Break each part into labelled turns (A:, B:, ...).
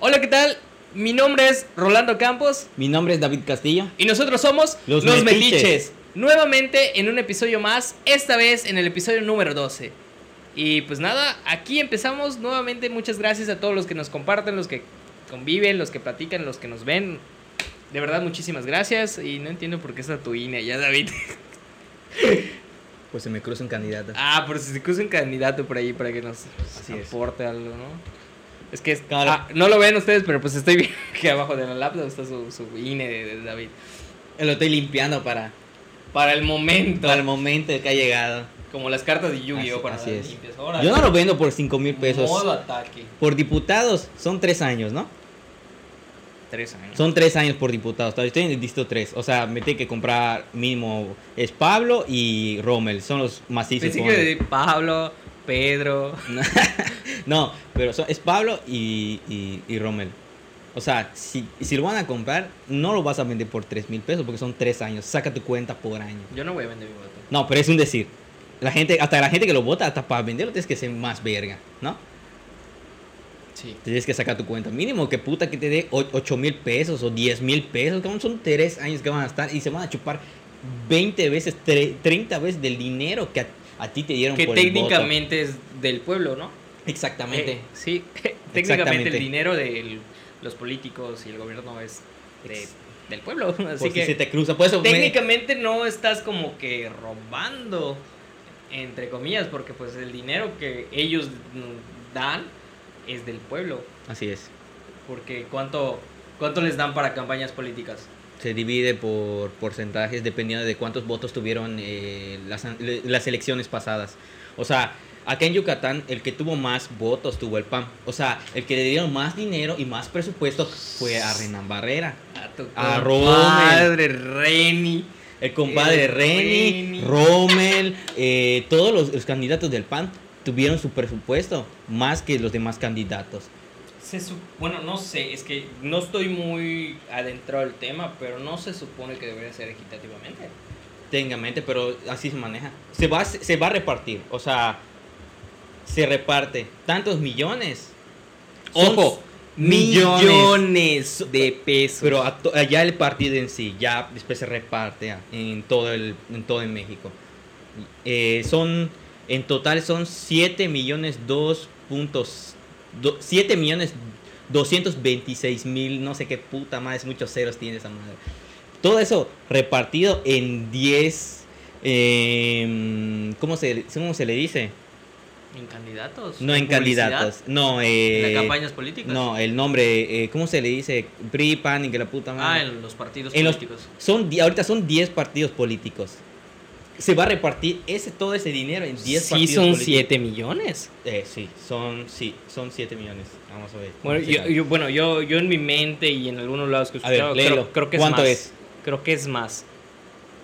A: Hola, ¿qué tal? Mi nombre es Rolando Campos
B: Mi nombre es David Castillo.
A: y nosotros somos
B: Los
A: Los,
B: Metiches.
A: Metiches. Nuevamente en un episodio más, esta vez en el episodio número 12. Y pues nada, aquí empezamos nuevamente. Muchas gracias a todos los que nos comparten, los que conviven, los que platican, los que nos ven. De verdad, muchísimas gracias. Y no entiendo por qué está tu INE allá, David.
B: Pues se me cruza un candidato.
A: Ah, por si se cruza un candidato por ahí para que nos
B: Así es.
A: aporte algo, ¿no? Es que es-
B: Claro.
A: ah, no lo ven ustedes, pero pues estoy viendo que abajo de la laptop está su, su INE de, de David.
B: Lo estoy limpiando para,
A: Para el momento.
B: para el momento que ha llegado.
A: Como las cartas de Yu-Gi-Oh! Para
B: así es.
A: limpias. Órale.
B: Yo no lo vendo por 5 mil pesos.
A: Modo ataque.
B: Por diputados son 3 años, ¿no?
A: Tres años.
B: Son 3 años por diputado. Todavía Estoy en el distrito 3. O sea, me tengo que comprar mínimo. Es Pablo y Rommel. Son los macizos.
A: Pensé que Pablo, Pedro.
B: No, pero son- es Pablo y, y, y Rommel. O sea, si, si lo van a comprar, no lo vas a vender por 3 mil pesos porque son 3 años. Saca tu cuenta por año.
A: Yo no voy a vender mi voto.
B: No, pero es un decir. La gente, hasta la gente que lo vota, hasta para venderlo tienes que ser más verga, ¿no?
A: Sí.
B: Tienes que sacar tu cuenta. Mínimo que puta que te dé 8 mil pesos o 10 mil pesos. Como son 3 años que van a estar y se van a chupar 20 veces, tre- 30 veces del dinero que a, ti te dieron
A: Que
B: por el voto.
A: técnicamente es del pueblo, ¿no?
B: Exactamente.
A: Eh, sí. técnicamente
B: Exactamente.
A: el dinero de los políticos y el gobierno es de- del pueblo.
B: Por
A: Así
B: si
A: que
B: se te cruza. Por eso me-
A: técnicamente no estás como que robando, entre comillas, porque pues el dinero que ellos dan es del pueblo.
B: Así es.
A: Porque ¿cuánto, cuánto les dan para campañas políticas?
B: Se divide por porcentajes dependiendo de cuántos votos tuvieron eh, las, las elecciones pasadas. O sea, acá en Yucatán el que tuvo más votos tuvo el PAN. O sea, el que le dieron más dinero y más presupuesto fue a Renan Barrera.
A: A
B: A
A: Reni.
B: El compadre
A: El
B: Reni,
A: Reni.
B: Rommel, eh, todos los, los candidatos del PAN tuvieron su presupuesto más que los demás candidatos.
A: Se bueno, no sé, es que no estoy muy adentrado al tema, pero no se supone que debería ser equitativamente.
B: Tenga en mente, pero así se maneja. Se va, se va a repartir, o sea, se reparte tantos millones.
A: Ojo,
B: millones.
A: millones de pesos.
B: Pero allá el partido en sí, ya después se reparte en todo el, en todo en México. Eh, son, en total son 7 millones 2 puntos, do- 7 millones 226 mil, no sé qué puta madre, muchos ceros tiene esa madre. Todo eso repartido en 10, eh, ¿cómo, se, ¿cómo se le dice?
A: ¿En candidatos?
B: No en
A: publicidad?
B: candidatos, no,
A: ¿En
B: eh,
A: campañas políticas?
B: no, el nombre, eh, ¿cómo se le dice? PRI, PAN y que la puta
A: Ah,
B: madre.
A: en los partidos
B: En los-
A: políticos.
B: Son, ahorita son 10 partidos políticos. Se va a repartir ese, todo ese dinero en 10
A: Sí,
B: partidos
A: son
B: políticos.
A: 7 millones.
B: Eh, sí, son, sí, son 7 millones. Vamos a ver.
A: Bueno, yo, bueno yo, yo en mi mente y en algunos lados que he
B: ver,
A: creo, creo que es
B: ¿Cuánto
A: más.
B: es?
A: Creo que es más.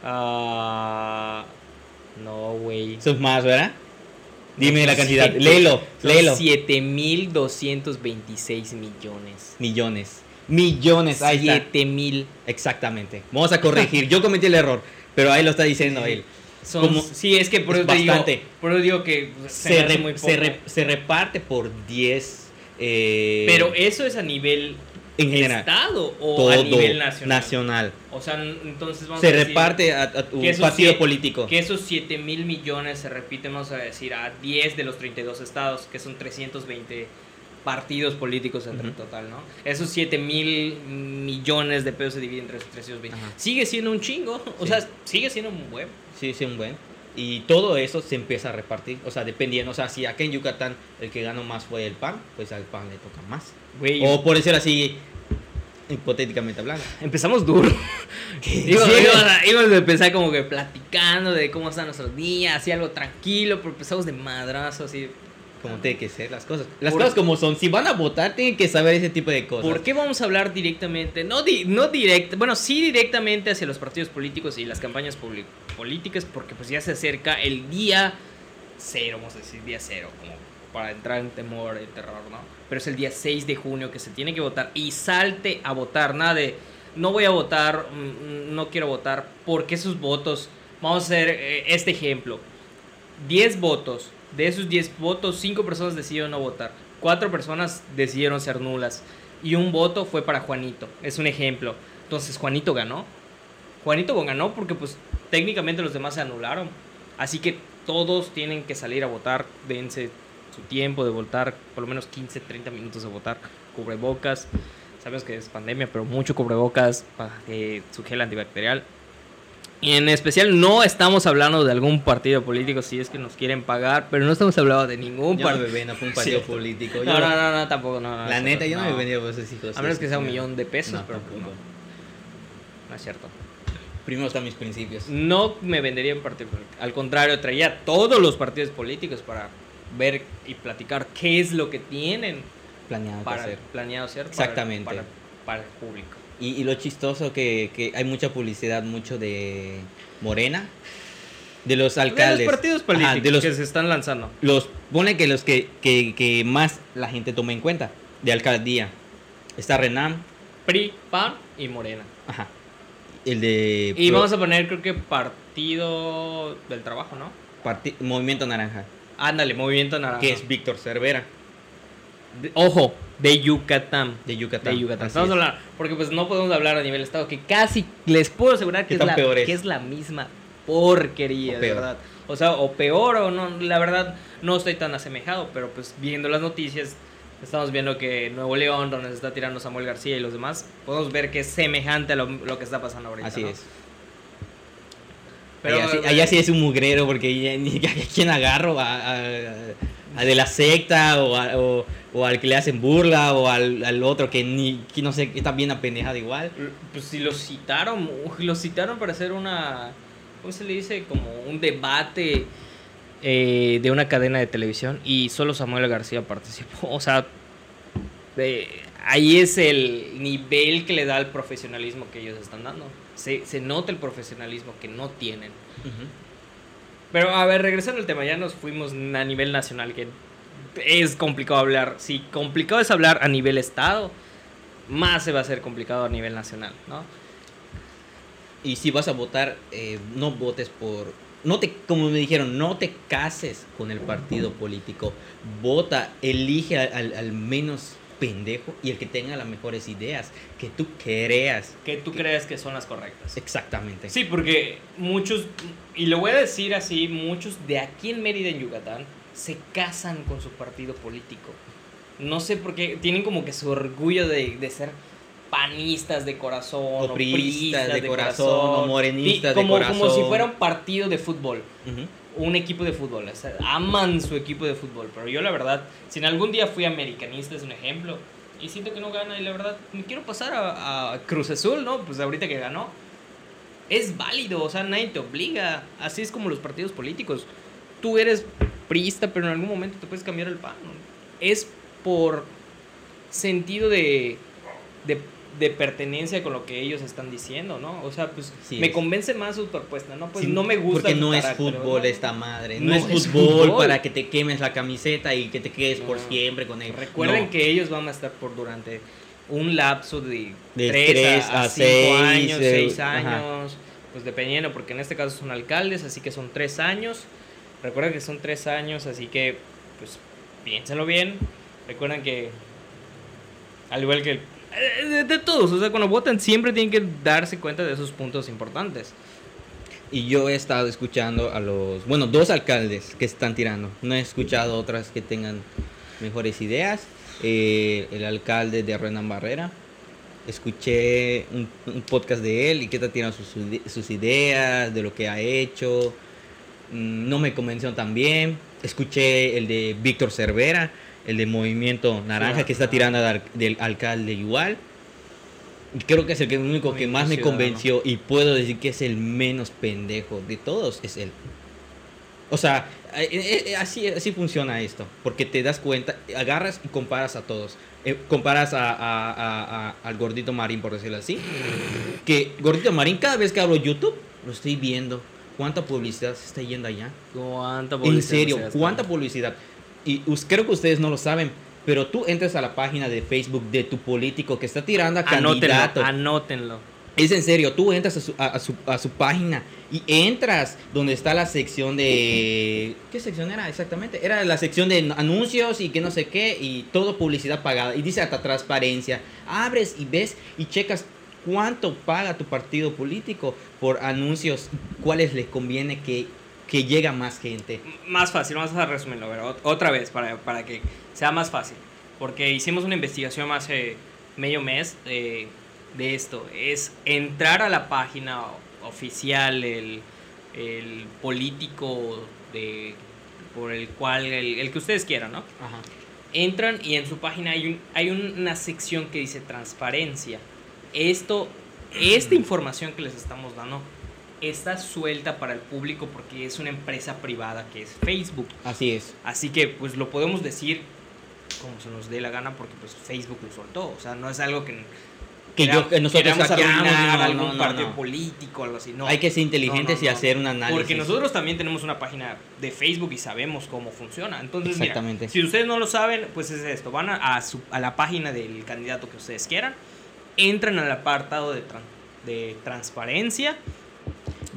A: Ah, no, güey.
B: Son más, ¿verdad? Dime
A: No,
B: la cantidad.
A: siete-
B: Léelo, léelo.
A: 7.226 millones.
B: Millones. Millones. Ahí está.
A: 7.000.
B: Exactamente. Vamos a corregir. Yo cometí el error, pero ahí lo está diciendo él.
A: Son,
B: Como-
A: sí, es que por
B: es
A: eso digo, por eso digo que se,
B: Se, re-
A: muy
B: se re- se reparte por 10. eh,
A: Pero eso es a nivel
B: en general.
A: estado o
B: todo
A: a nivel nacional.
B: nacional.
A: O sea, entonces vamos
B: Se
A: a decir
B: reparte a, a
A: esos
B: partido
A: siete-
B: político.
A: que esos 7 mil millones se repiten, vamos a decir, a 10 de los 32 estados, que son 320 partidos políticos entre el
B: Ujú.
A: total, ¿no? Esos 7 mil millones de pesos se dividen entre esos 320.
B: Ajá.
A: Sigue siendo un chingo, o
B: Sí.
A: sea, sigue siendo un buen.
B: Sí, sí, un buen. Y todo eso se empieza a repartir. O sea, dependiendo. O sea, si acá en Yucatán el que ganó más fue el PAN, pues al PAN le toca más.
A: Güey,
B: O por decirlo así, hipotéticamente hablando.
A: empezamos duro. Íbamos,
B: Sí.
A: íbamos a empezar como que platicando de cómo están nuestros días, así algo tranquilo, pero empezamos de madrazo, así.
B: Como tiene que ser las cosas. Las cosas como son. Si van a votar, tienen que saber ese tipo de cosas.
A: ¿Por qué vamos a hablar directamente? No, di- no directo, bueno, sí directamente hacia los partidos políticos y las campañas políticas, porque pues ya se acerca el día cero, vamos a decir día cero, como para entrar en temor y terror, ¿no? Pero es el día 6 de junio que se tiene que votar y salte a votar, nada de no voy a votar, mm, no quiero votar, porque esos votos, vamos a hacer eh, este ejemplo, 10 votos, de esos 10 votos, 5 personas decidieron no votar. cuatro personas decidieron ser nulas y un voto fue para Juanito. Es un ejemplo. Entonces Juanito ganó. Juanito ganó porque pues técnicamente los demás se anularon. Así que todos tienen que salir a votar, dense su tiempo de votar, por lo menos 15, 30 minutos de votar, cubrebocas. Sabemos que es pandemia, pero mucho cubrebocas, eh, su gel antibacterial. Y en especial no estamos hablando de algún partido político si es que nos quieren pagar, pero no estamos hablando de ningún
B: partido. No un partido político.
A: no, no, no, no, tampoco. No,
B: la neta, yo no, me venía por esos hijos.
A: A menos que sea un millón de pesos, pero no. No es cierto.
B: Primero están mis principios.
A: No me vendería en partido político. Al contrario, traía todos los partidos políticos para ver y platicar qué es lo que tienen
B: planeado
A: para,
B: hacer.
A: Planeado hacer
B: Exactamente.
A: Para, para, el público.
B: Y, y, lo chistoso que, que hay mucha publicidad, mucho de Morena, de los alcaldes. De
A: los partidos políticos de los, que se están lanzando.
B: Los, pone que los que, que, que más la gente toma en cuenta, de alcaldía. Está Renan.
A: PRI, PAN y Morena.
B: Ajá. El de...
A: Y vamos a poner, creo que Partido del Trabajo, ¿no?
B: Movimiento Naranja.
A: Ándale, Movimiento Naranja.
B: Que es Víctor Cervera.
A: Ojo, de Yucatán.
B: De Yucatán.
A: De Yucatán. Vamos a hablar, porque pues no podemos hablar a nivel estado, que casi les puedo asegurar que, es la, que es la misma porquería, de verdad. O sea, o peor o no, la verdad no estoy tan asemejado, pero pues viendo las noticias estamos viendo que Nuevo León, donde se está tirando Samuel García y los demás, podemos ver que es semejante a lo, que está pasando ahorita.
B: Así es. Pero, allá, sí, es un mugrero porque ni a quién agarro, a, de la secta o, o, al que le hacen burla o al, otro que ni que no sé, está bien apendejado igual.
A: Pues si lo citaron, lo citaron para hacer una, ¿cómo se le dice? Como un debate eh, de una cadena de televisión y solo Samuel García participó. O sea, ahí es el nivel que le da el profesionalismo que ellos están dando. Se, se nota el profesionalismo que no tienen. Pero a ver, regresando al tema, ya nos fuimos a nivel nacional, que es complicado hablar. Si complicado es hablar a nivel estado, más se va a hacer complicado a nivel nacional, ¿no?
B: Y si vas a votar, eh, no votes por no te, como me dijeron, no te cases con el partido político. Vota, elige al, menos pendejo y el que tenga las mejores ideas, que tú creas.
A: Que tú creas que son las correctas.
B: Exactamente.
A: Sí, porque muchos, y lo voy a decir así, muchos de aquí en Mérida, en Yucatán, se casan con su partido político. No sé por qué, tienen como que su orgullo de, de ser panistas de corazón,
B: o, priistas, de, corazón, o morenistas
A: como,
B: de corazón.
A: Como si fuera un partido de fútbol. Un equipo de fútbol. aman su equipo de fútbol. Pero yo, la verdad, si en algún día fui americanista, es un ejemplo. Y siento que no gana, y la verdad, me quiero pasar a, Cruz Azul, ¿no? Pues ahorita que ganó. Es válido, o sea, nadie te obliga. Así es como los partidos políticos. Tú eres priista, pero en algún momento te puedes cambiar el pan. Es por sentido de, de de pertenencia con lo que ellos están diciendo, ¿no? O sea, pues me convence más su propuesta, ¿no? Pues no me gusta.
B: Porque no es fútbol esta madre, no, es, fútbol, para que te quemes la camiseta y que te quedes por siempre con él.
A: Recuerden que ellos van a estar por durante un lapso de, de 3, a, 5 años, 6 años, pues dependiendo, porque en este caso son alcaldes, así que son 3 años. Recuerden que son 3 años, así que pues piénsenlo bien. Recuerden que al igual que eh, de, todos, o sea, cuando votan siempre tienen que darse cuenta de esos puntos importantes.
B: Y yo he estado escuchando a los, bueno, dos alcaldes que están tirando. No he escuchado otras que tengan mejores ideas. Eh, el alcalde de Renan Barrera. Escuché un, podcast de él y que está tirando sus, ideas, de lo que ha hecho. Mm, no me convenció tan bien. Escuché el de Víctor Cervera el de Movimiento Naranja, que está tirando del alcalde igual. Y creo que es el, que, único que más me convenció y puedo decir que es el menos pendejo de todos, es él. O sea, eh, eh, eh, así, así funciona esto, porque te das cuenta, agarras y comparas a todos. comparas a, al gordito Marín, por decirlo así. Que gordito Marín, cada vez que hablo YouTube, lo estoy viendo. ¿Cuánta publicidad se está yendo allá?
A: ¿Cuánta publicidad?
B: En serio, ¿cuánta publicidad? y creo que ustedes no lo saben, pero tú entras a la página de Facebook de tu político que está tirando a
A: candidato. Anótenlo.
B: Es en serio, tú entras a su, a, su, a su página y entras donde está la sección de... ¿Qué sección era exactamente? Era la sección de anuncios y que no sé qué y todo publicidad pagada. Y dice hasta transparencia. Abres y ves y checas cuánto paga tu partido político por anuncios, cuáles les conviene que, que llegue a más gente.
A: Más fácil, vamos a resumirlo, pero otra vez para, para que sea más fácil. Porque hicimos una investigación hace medio mes. Eh, de esto es entrar a la página oficial, el, el político de, por el cual, el, que ustedes quieran, ¿no? Ajá. Entran y en su página hay, un, hay una sección que dice transparencia. Esto, esta información que les estamos dando está suelta para el público porque es una empresa privada que es Facebook.
B: Así es.
A: Así que pues lo podemos decir como se nos dé la gana porque pues Facebook lo soltó. O sea, no es algo que
B: que, yo, que nosotros
A: hackeamos algún partido político o algo así. No,
B: Hay que ser inteligentes y hacer un análisis.
A: Porque nosotros también tenemos una página de Facebook y sabemos cómo funciona. Entonces, Exactamente. si ustedes no lo saben, pues es esto. Van a, a, la página del candidato que ustedes quieran, entran al apartado de, de transparencia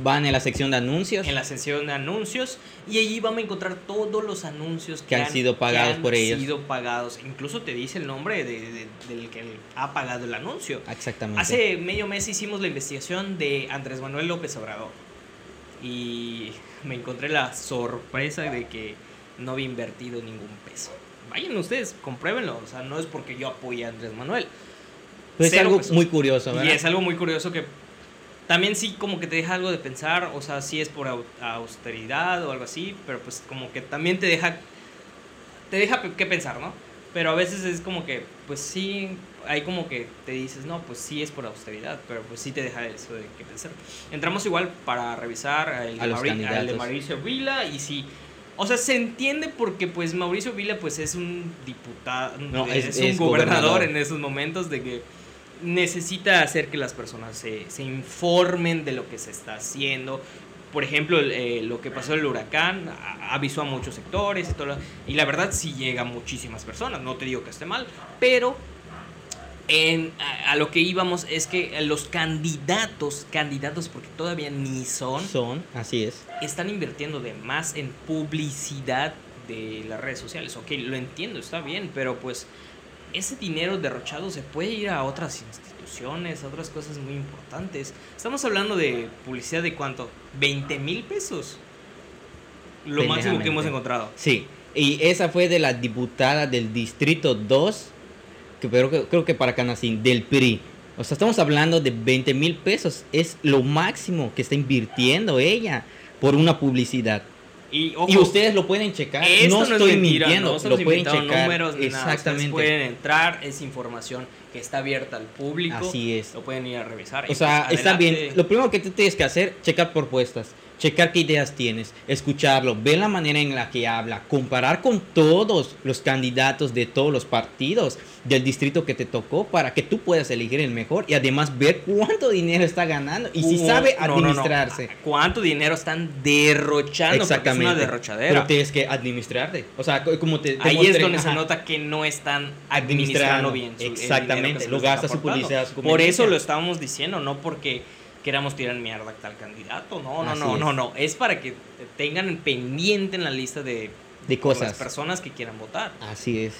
B: van en la sección de anuncios.
A: En la sección de anuncios y allí vamos a encontrar todos los anuncios
B: que, han, sido pagados por ellos.
A: sido pagados. Incluso te dice el nombre de, del que ha pagado el anuncio.
B: Exactamente.
A: Hace medio mes hicimos la investigación de Andrés Manuel López Obrador y me encontré la sorpresa de que no había invertido ningún peso. Vayan ustedes, compruébenlo. O sea, no es porque yo apoye a Andrés Manuel.
B: Es algo muy curioso, ¿verdad?
A: Y es algo muy curioso que también sí como que te deja algo de pensar, o sea, sí es por austeridad o algo así, pero pues como que también te deja, te deja que pensar, ¿no? Pero a veces es como que, pues sí, hay como que te dices, no, pues sí es por austeridad, pero pues sí te deja eso de que pensar. Entramos igual para revisar el, de, Mauricio Vila y sí, o sea, se entiende porque pues Mauricio Vila pues es un diputado, no, es, un gobernador en esos momentos de que necesita hacer que las personas se, se informen de lo que se está haciendo. Por ejemplo, eh, lo que pasó el huracán avisó a muchos sectores y, todo, y la verdad sí llega a muchísimas personas, no te digo que esté mal, pero en, a, lo que íbamos es que los candidatos, candidatos porque todavía ni son,
B: son, así es,
A: están invirtiendo de más en publicidad de las redes sociales. Ok, lo entiendo, está bien, pero pues ese dinero derrochado se puede ir a otras instituciones, a otras cosas muy importantes. Estamos hablando de publicidad de cuánto? 20 mil pesos. Lo máximo que hemos encontrado.
B: Sí, y esa fue de la diputada del Distrito 2, que, pero que, creo que para Canacín, del PRI. O sea, estamos hablando de 20 mil pesos. Es lo máximo que está invirtiendo ella por una publicidad. Y, ustedes lo pueden checar.
A: no estoy mintiendo, lo pueden checar. Números, Exactamente. pueden entrar, es información que está abierta al público.
B: Así es.
A: Lo pueden ir a revisar.
B: O sea, está bien. Lo primero que tú tienes que hacer, checar propuestas checar qué ideas tienes, escucharlo, ver la manera en la que habla, comparar con todos los candidatos de todos los partidos del distrito que te tocó para que tú puedas elegir el mejor y además ver cuánto dinero está ganando y si sabe administrarse.
A: ¿Cuánto dinero están derrochando?
B: Exactamente.
A: Es una derrochadera.
B: Pero tienes que administrarte. O sea, como te,
A: Ahí es donde se nota que no están administrando, bien.
B: Exactamente. Lo gasta su publicidad.
A: Por eso lo estábamos diciendo, no porque queramos tirar mierda a tal candidato. No, no, no, no, no. Es para que tengan pendiente en la lista de,
B: de cosas.
A: personas que quieran votar.
B: Así es.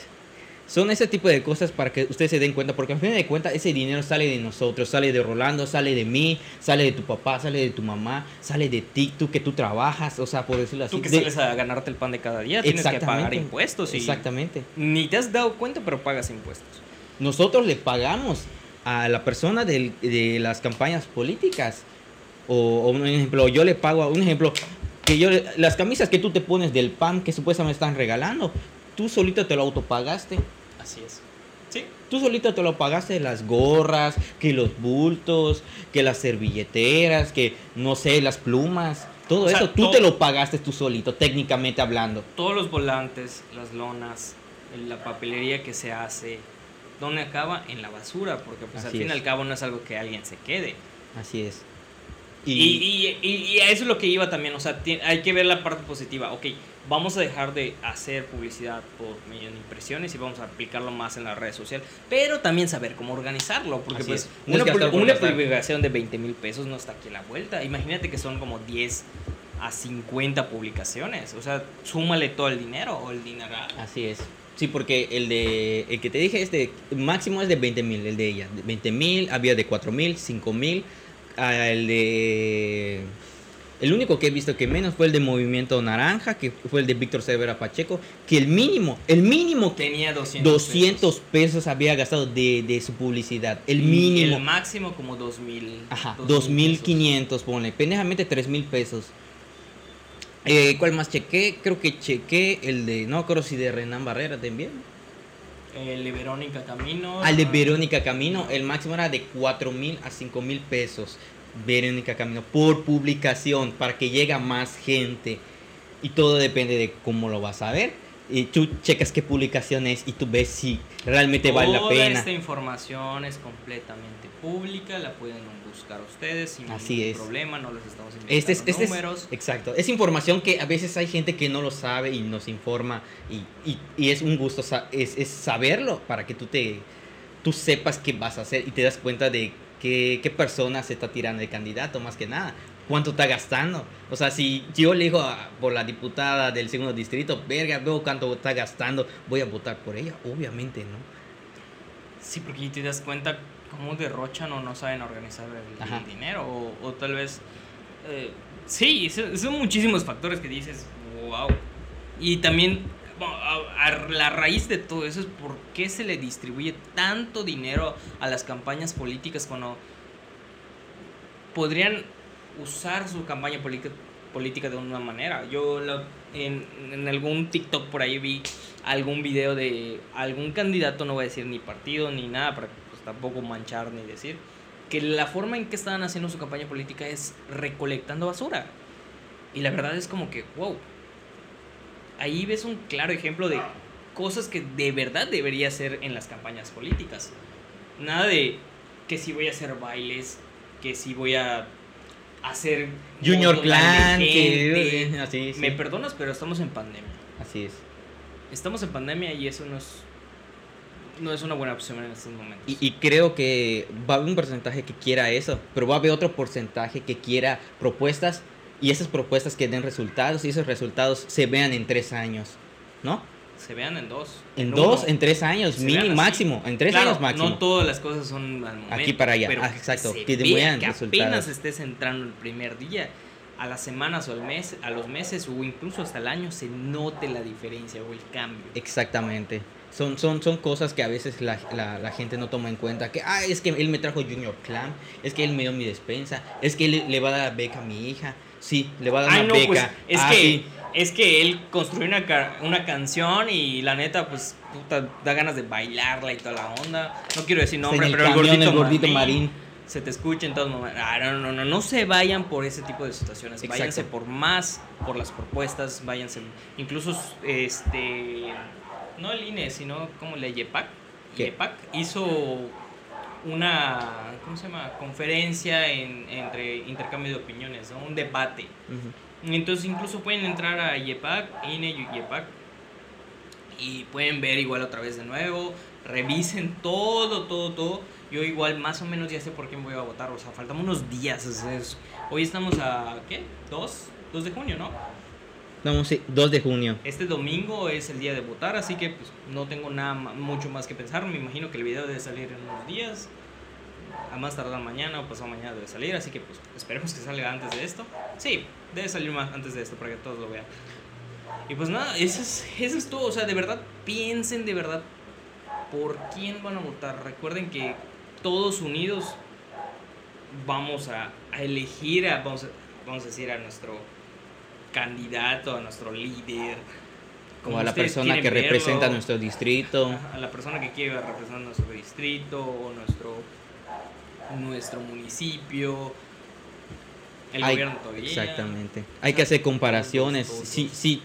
B: Son ese tipo de cosas para que ustedes se den cuenta, porque al fin de cuentas ese dinero sale de nosotros, sale de Rolando, sale de mí, sale de tu papá, sale de tu mamá, sale de ti, tú que tú trabajas, o sea, por decirlo así.
A: Tú que sales a ganarte el pan de cada día, tienes que pagar impuestos. Y
B: Exactamente.
A: Ni te has dado cuenta, pero pagas impuestos.
B: Nosotros le pagamos a la persona de, las campañas políticas. O, un ejemplo, yo le pago a un ejemplo, que yo las camisas que tú te pones del pan que supuestamente están regalando, tú solito te lo autopagaste.
A: Así es. Sí.
B: Tú solito te lo pagaste las gorras, que los bultos, que las servilleteras, que no sé, las plumas. Todo eso, tú te lo pagaste tú solito, técnicamente hablando.
A: Todos los volantes, las lonas, la papelería que se hace, ¿dónde acaba? En la basura, porque pues al fin y al cabo no es algo que alguien se quede.
B: Así es.
A: Y, y, y, y, a eso es lo que iba también, o sea, hay que ver la parte positiva. Ok, vamos a dejar de hacer publicidad por medio de impresiones y vamos a aplicarlo más en las redes sociales, pero también saber cómo organizarlo, porque
B: Así
A: pues
B: es.
A: una, publicación de 20 mil pesos no está aquí a la vuelta. Imagínate que son como 10 a 50 publicaciones, o sea, súmale todo el dinero o el dineral.
B: Así es. Sí, porque el de el que te dije es de máximo es de 20 mil, el de ella. De 20 mil, había de 4 mil, 5 mil. ah, El de. El único que he visto que menos fue el de Movimiento Naranja, que fue el de Víctor Severa Pacheco, que el mínimo, el mínimo
A: Tenía 200
B: 200
A: pesos.
B: pesos había gastado de, de su publicidad. El
A: Y
B: mínimo.
A: El máximo como 2000.
B: Ajá,
A: 2000
B: 2500, ponle. Pendejamente 3000 pesos. Eh, ¿Cuál más chequé? Creo que chequé el de. No creo si de Renan Barrera también.
A: El de Verónica Camino.
B: Al de
A: ah,
B: Verónica Camino, el máximo era de 4000 a 5000 pesos. Verónica Camino por publicación para que llegue a más gente. Y todo depende de cómo lo vas a ver. Y tú checas qué publicación es y tú ves si realmente vale la
A: Toda
B: pena.
A: esta información es completamente pública, la pueden buscar ustedes sin
B: Así
A: ningún
B: es.
A: problema, no les estamos inventando
B: Este es, este es-
A: números.
B: exacto. Es información que a veces hay gente que no lo sabe y nos informa y, y- y es un gusto es, es saberlo para que tú te tú sepas qué vas a hacer y te das cuenta de qué, qué persona se está tirando de candidato más que nada. ¿Cuánto está gastando? O sea, si yo le digo a- por la diputada del segundo distrito, verga, veo cuánto está gastando, voy a votar por ella. Obviamente, ¿no?
A: Sí, porque te das cuenta cómo derrochan o no saben organizar el, dinero. O, o tal vez. eh, sí, son, son muchísimos factores que dices, wow. Y también bueno, a, a la raíz de todo eso es por qué se le distribuye tanto dinero a las campañas políticas cuando podrían usar su campaña política política de una manera. Yo la- en, en algún TikTok por ahí vi algún video de algún candidato, no voy a decir ni partido ni nada, para pues, tampoco manchar ni decir, que la forma en que estaban haciendo su campaña política es recolectando basura. Y la verdad es como que, wow, ahí ves un claro ejemplo de cosas que de verdad debería hacer en las campañas políticas. Nada de que si voy a hacer bailes, que si voy a hacer
B: Junior Clan, que así, sí.
A: Me perdonas, pero estamos en pandemia.
B: así es.
A: Estamos en pandemia y eso no es no es una buena opción en estos momentos.
B: Y, y creo que va a haber un porcentaje que quiera eso, pero va a haber otro porcentaje que quiera propuestas y esas propuestas que den resultados y esos resultados se vean en tres años, ¿no?
A: Se vean en dos.
B: En dos, en tres años,
A: Se
B: mínimo, máximo, en tres
A: Claro,
B: años máximo.
A: No todas las cosas son al momento.
B: Aquí para allá,
A: pero
B: ah, exacto,
A: se
B: que
A: vea
B: vean
A: que apenas estés entrando el primer día, a las semanas o al mes, a los meses o incluso hasta el año se note la diferencia o el cambio.
B: Exactamente. Son, son, son cosas que a veces la, la- la gente no toma en cuenta. Que, ah, es que él me trajo Junior Clan, es que él me dio mi despensa, es que él le va a dar beca a mi hija. Sí, le va a dar
A: Ay,
B: una
A: no,
B: beca.
A: pues es
B: Ah,
A: que
B: sí.
A: Es que él construyó una, ca- una canción y la neta pues puta, da ganas de bailarla y toda la onda. No quiero decir
B: En
A: nombre,
B: el
A: pero el
B: camión,
A: gordito,
B: el gordito
A: Marín,
B: Marín.
A: se te escucha en todos momentos. Ah, no, no, no, no se vayan por ese tipo de situaciones.
B: Exacto.
A: Váyanse por más, por las propuestas, váyanse. Incluso, este, no el INE, sino como la YEPAC.
B: ¿Qué?
A: YEPAC hizo una, ¿cómo se llama? Conferencia en- entre intercambio de opiniones, ¿no? Un debate.
B: Ujú.
A: Entonces incluso pueden entrar a YEPAC, INE y YEPAC y pueden ver igual otra vez de nuevo, revisen todo, todo, todo. Yo igual más o menos ya sé por quién voy a votar, o sea, faltamos unos días. sea, es- hoy estamos a, ¿qué? ¿2? 2 de junio, ¿no?
B: Vamos, sí, 2 de junio.
A: Este domingo es el día de votar, así que pues no tengo nada mucho más que pensar. Me imagino que el video debe salir en unos días. A más tardar mañana o pasado mañana debe salir, así que pues esperemos que salga antes de esto. Sí, debe salir más antes de esto para que todos lo vean. Y pues nada, eso es, eso es todo. O sea, de verdad, piensen de verdad por quién van a votar. Recuerden que todos unidos vamos a, a elegir, a, vamos, a, vamos a decir, a nuestro candidato, a nuestro líder.
B: Como a la persona que
A: verlo,
B: representa nuestro distrito.
A: a la persona que quiere representar nuestro distrito o nuestro, nuestro municipio. El
B: Hay-
A: gobierno todavía.
B: Exactamente. Hay que hacer comparaciones. Si, si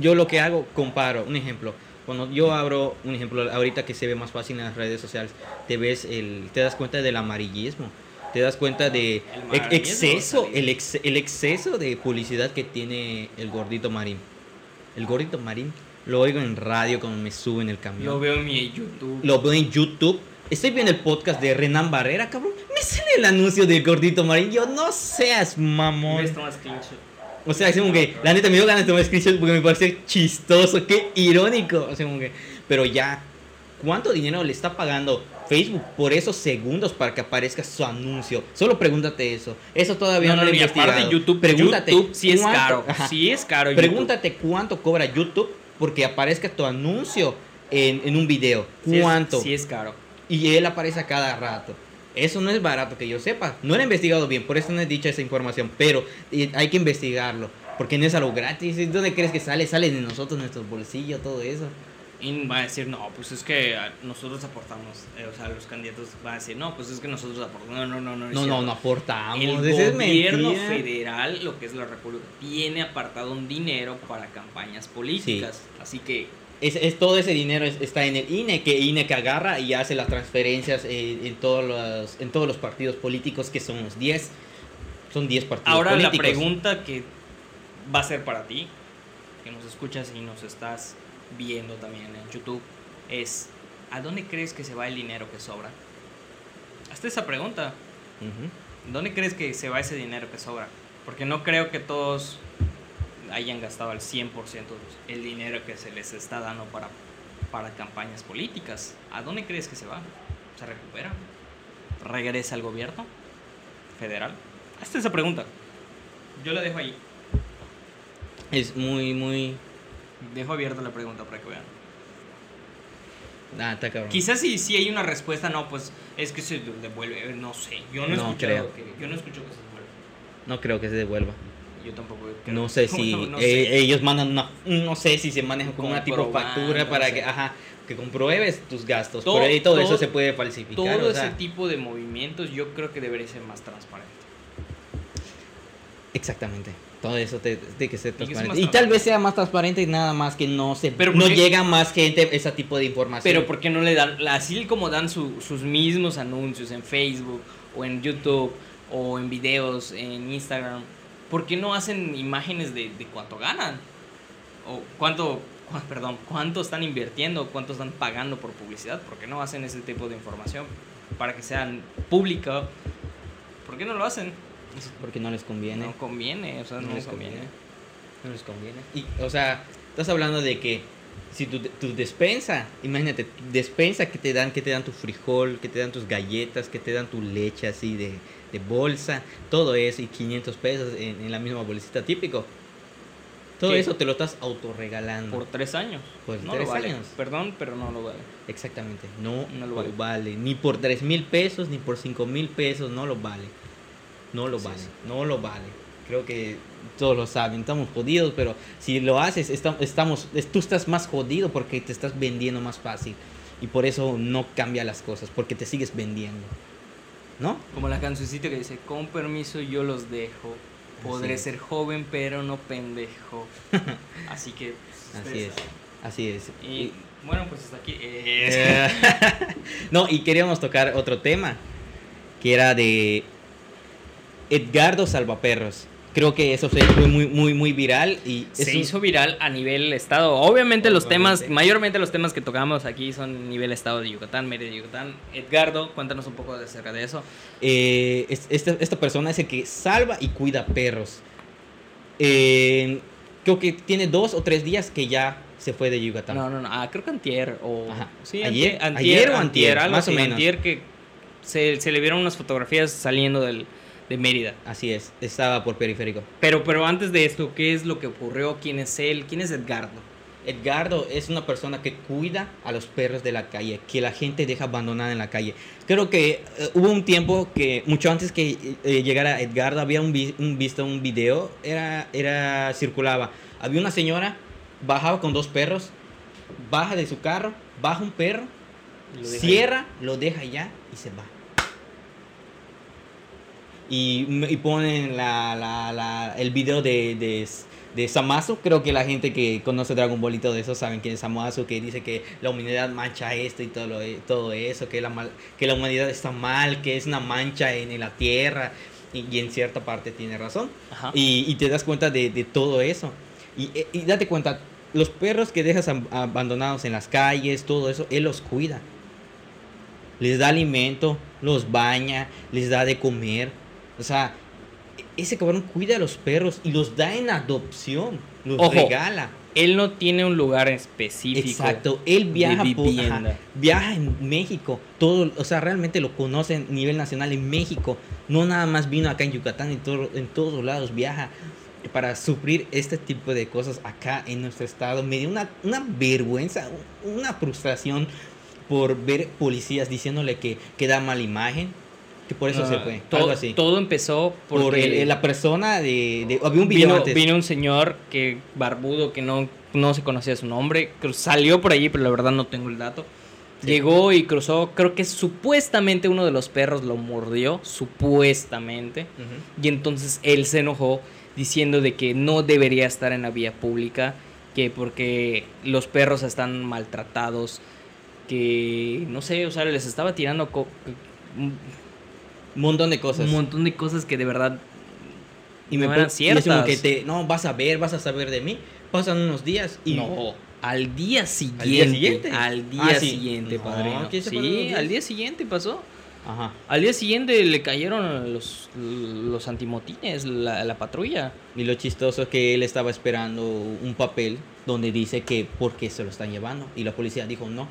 B: yo lo que hago, comparo. Un ejemplo. Cuando yo abro, un ejemplo, ahorita que se ve más fácil en las redes sociales, te ves el, te das cuenta del amarillismo. Te das cuenta de
A: El
B: exceso, el, ex- el exceso de publicidad que tiene el gordito marín. El gordito marín lo oigo en radio cuando me subo en el camión.
A: Lo veo en mi YouTube.
B: Lo veo en YouTube. Estoy viendo el podcast de Renan Barrera, cabrón. Me sale el anuncio del gordito marín. Yo no seas mamón. O sea, es como que la neta me dio ganas de tomar screenshot porque me parece chistoso, qué irónico. O sea, como que, pero ya, ¿cuánto dinero le está pagando Facebook por esos segundos para que aparezca su anuncio? Solo pregúntate eso. Eso todavía no, lo he investigado.
A: aparte YouTube,
B: pregúntate.
A: YouTube sí es
B: cuánto-
A: caro.
B: Ajá.
A: Sí es caro. YouTube.
B: Pregúntate cuánto cobra YouTube porque aparezca tu anuncio en, en un video.
A: Sí es-
B: ¿Cuánto?
A: Sí es caro.
B: Y él aparece a cada rato. Eso no es barato que yo sepa. No lo he investigado bien, por eso no he dicho esa información. Pero hay que investigarlo. Porque no es algo gratis. ¿Y ¿Dónde crees que sale? Sale de nosotros, nuestros bolsillos, todo eso.
A: Y va a decir, no, pues es que ah, nosotros aportamos. eh, o sea, los candidatos van a decir, no, pues es que nosotros aportamos. No, no, no, no.
B: No, no, no aportamos.
A: El gobierno federal, lo que es la República, tiene apartado un dinero para campañas políticas. Así que
B: Es, es- todo ese dinero es- está en el INE, que INE que agarra y hace las transferencias en, todos los, en todos los partidos políticos, que son los 10. Son 10 partidos
A: ahora la
B: políticos.
A: pregunta que va a ser para ti, que nos escuchas y nos estás viendo también en YouTube, es ¿a dónde crees que se va el dinero que sobra? Hazte esa pregunta. ¿Dónde crees que se va ese dinero que sobra? Porque no creo que todos hayan gastado al 100% el dinero que se les está dando para, para campañas políticas. ¿A dónde crees que se va? ¿Se recupera? ¿Regresa al gobierno federal? Hazte esa pregunta. Yo la dejo ahí.
B: Es muy, muy...
A: Dejo abierta la pregunta para que vean.
B: Ah, está cabrón.
A: Quizás si, si hay una respuesta, no, pues es que se devuelve, no sé. Yo no,
B: No creo.
A: que- yo no escucho que se devuelva.
B: No creo que se devuelva.
A: Yo tampoco creo.
B: No sé si
A: No, no
B: eh,
A: sé.
B: ellos mandan una, no sé si se manejan con una tipo factura para que, ajá, que compruebes tus gastos.
A: Todo-
B: Por ahí todo, eso se puede falsificar.
A: Todo
B: o sea,
A: ese tipo de movimientos yo creo que debería ser más transparente.
B: Exactamente. Todo eso te- tiene que ser transparente. Y tal vez sea más transparente y nada más que no se
A: Pero
B: no llega más gente ese tipo de información.
A: Pero ¿por qué no le dan, así como dan su- sus mismos anuncios en Facebook o en YouTube o en videos en Instagram, ¿por qué no hacen imágenes de, de cuánto ganan? O cuánto, cu- perdón, cuánto están invirtiendo, cuánto están pagando por publicidad, ¿por qué no hacen ese tipo de información para que sean pública? ¿Por qué no lo hacen?
B: porque no les conviene.
A: No conviene, o sea, no,
B: No les
A: conviene.
B: conviene. No les conviene. Y, o sea, estás hablando de que si tu, tu despensa, imagínate, despensa que te dan, que te dan tu frijol, que te dan tus galletas, que te dan tu leche así de, de bolsa, todo eso y 500 pesos en, en la misma bolsita típico. Todo
A: ¿Qué?
B: eso te lo estás autorregalando.
A: Por tres años.
B: Por
A: no
B: tres
A: lo vale.
B: años.
A: Perdón, pero no lo vale.
B: Exactamente, no,
A: No
B: lo
A: lo
B: vale. Ni por 3 mil pesos, ni por 5 mil pesos, no lo vale. No lo vale, no lo vale. Creo que todos lo saben, estamos jodidos, pero si lo haces, esta- estamos, es- tú estás más jodido porque te estás vendiendo más fácil. Y por eso no cambia las cosas, porque te sigues vendiendo. ¿No?
A: Como la cancioncita que dice, con permiso yo los dejo. Podré ser joven, pero no pendejo. Así que... pues,
B: Así es. Así es.
A: Y bueno, pues hasta aquí. Eh,
B: no, y queríamos tocar otro tema, que era de Edgardo Salvaperros. Creo que eso se fue muy, muy, muy viral y
A: se
B: un-
A: hizo viral a nivel estado. Obviamente los temas, mayormente los temas que tocamos aquí son nivel estado de Yucatán, Mérida de Yucatán. Edgardo, cuéntanos un poco acerca de eso.
B: eh, es- esta, esta persona es el que salva y cuida perros. Eh, creo que tiene dos o tres días que ya se fue de Yucatán.
A: No, no, no. Ah, creo que antier o...
B: Ajá.
A: Sí,
B: Ayer-
A: antier,
B: ayer o antier,
A: algo
B: más o menos.
A: Antier que se, se le vieron unas fotografías saliendo del, de Mérida.
B: Así es, estaba por periférico.
A: Pero, pero antes de esto, ¿qué es lo que ocurrió? ¿Quién es él? ¿Quién es Edgardo?
B: Edgardo es una persona que cuida a los perros de la calle, que la gente deja abandonada en la calle. Creo que eh, hubo un tiempo que, mucho antes que eh, llegara Edgardo, había un, vi- un visto un video, era, era, circulaba. Había una señora, bajaba con dos perros, baja de su carro, baja un perro,
A: Lo
B: cierra, lo deja allá y se va. Y, y ponen la, la- la- el video de, de, de Samasu. Creo que la gente que conoce Dragon Ball y todo eso saben quién es Samasu, que dice que la humanidad mancha esto y todo, lo- todo eso, que la, mal- que la humanidad está mal, que es una mancha en, en la tierra. Y, y en cierta parte tiene razón. Y, y te das cuenta de, de todo eso. Y, y date cuenta, los perros que dejas ab- abandonados en las calles, todo eso, él los cuida. Les da alimento, los baña, les da de comer. O sea, ese cabrón cuida a los perros y los da en adopción. Los
A: Ojo.
B: regala.
A: Él no tiene un lugar específico.
B: Exacto, él viaja por, ajá, viaja en México, todo, o sea, realmente lo conocen a nivel nacional en México, no nada más vino acá en Yucatán, en, todo- en todos lados viaja para suplir este tipo de cosas acá en nuestro estado. Me dio una, una vergüenza, una frustración por ver policías diciéndole que, que da mala imagen, que por eso
A: Ah,
B: se fue,
A: todo,
B: algo así.
A: todo empezó porque
B: por el- la persona de, de- había un video
A: vino,
B: antes.
A: vino un señor que barbudo que no, no se conocía su nombre, cru- salió por allí, pero la verdad no tengo el dato. Llegó y cruzó, creo que supuestamente uno de los perros lo mordió, supuestamente. Y entonces él se enojó diciendo de que no debería estar en la vía pública, que porque los perros están maltratados, que no sé, o sea, les estaba tirando un
B: montón de cosas.
A: un montón de cosas que de verdad
B: Y me
A: no
B: pon-
A: eran
B: y es como
A: ciertas.
B: que te, no, vas a ver, vas a saber de mí. Pasan unos días y
A: No, al día siguiente.
B: día siguiente?
A: Al día
B: Ah, sí.
A: siguiente,
B: No,
A: padrino.
B: ¿quién se fueron los
A: Sí, al día siguiente pasó.
B: Ajá.
A: Al día siguiente le cayeron los, los antimotines, la, la patrulla.
B: Y lo chistoso es que él estaba esperando un papel donde dice que por qué se lo están llevando. Y la policía dijo no.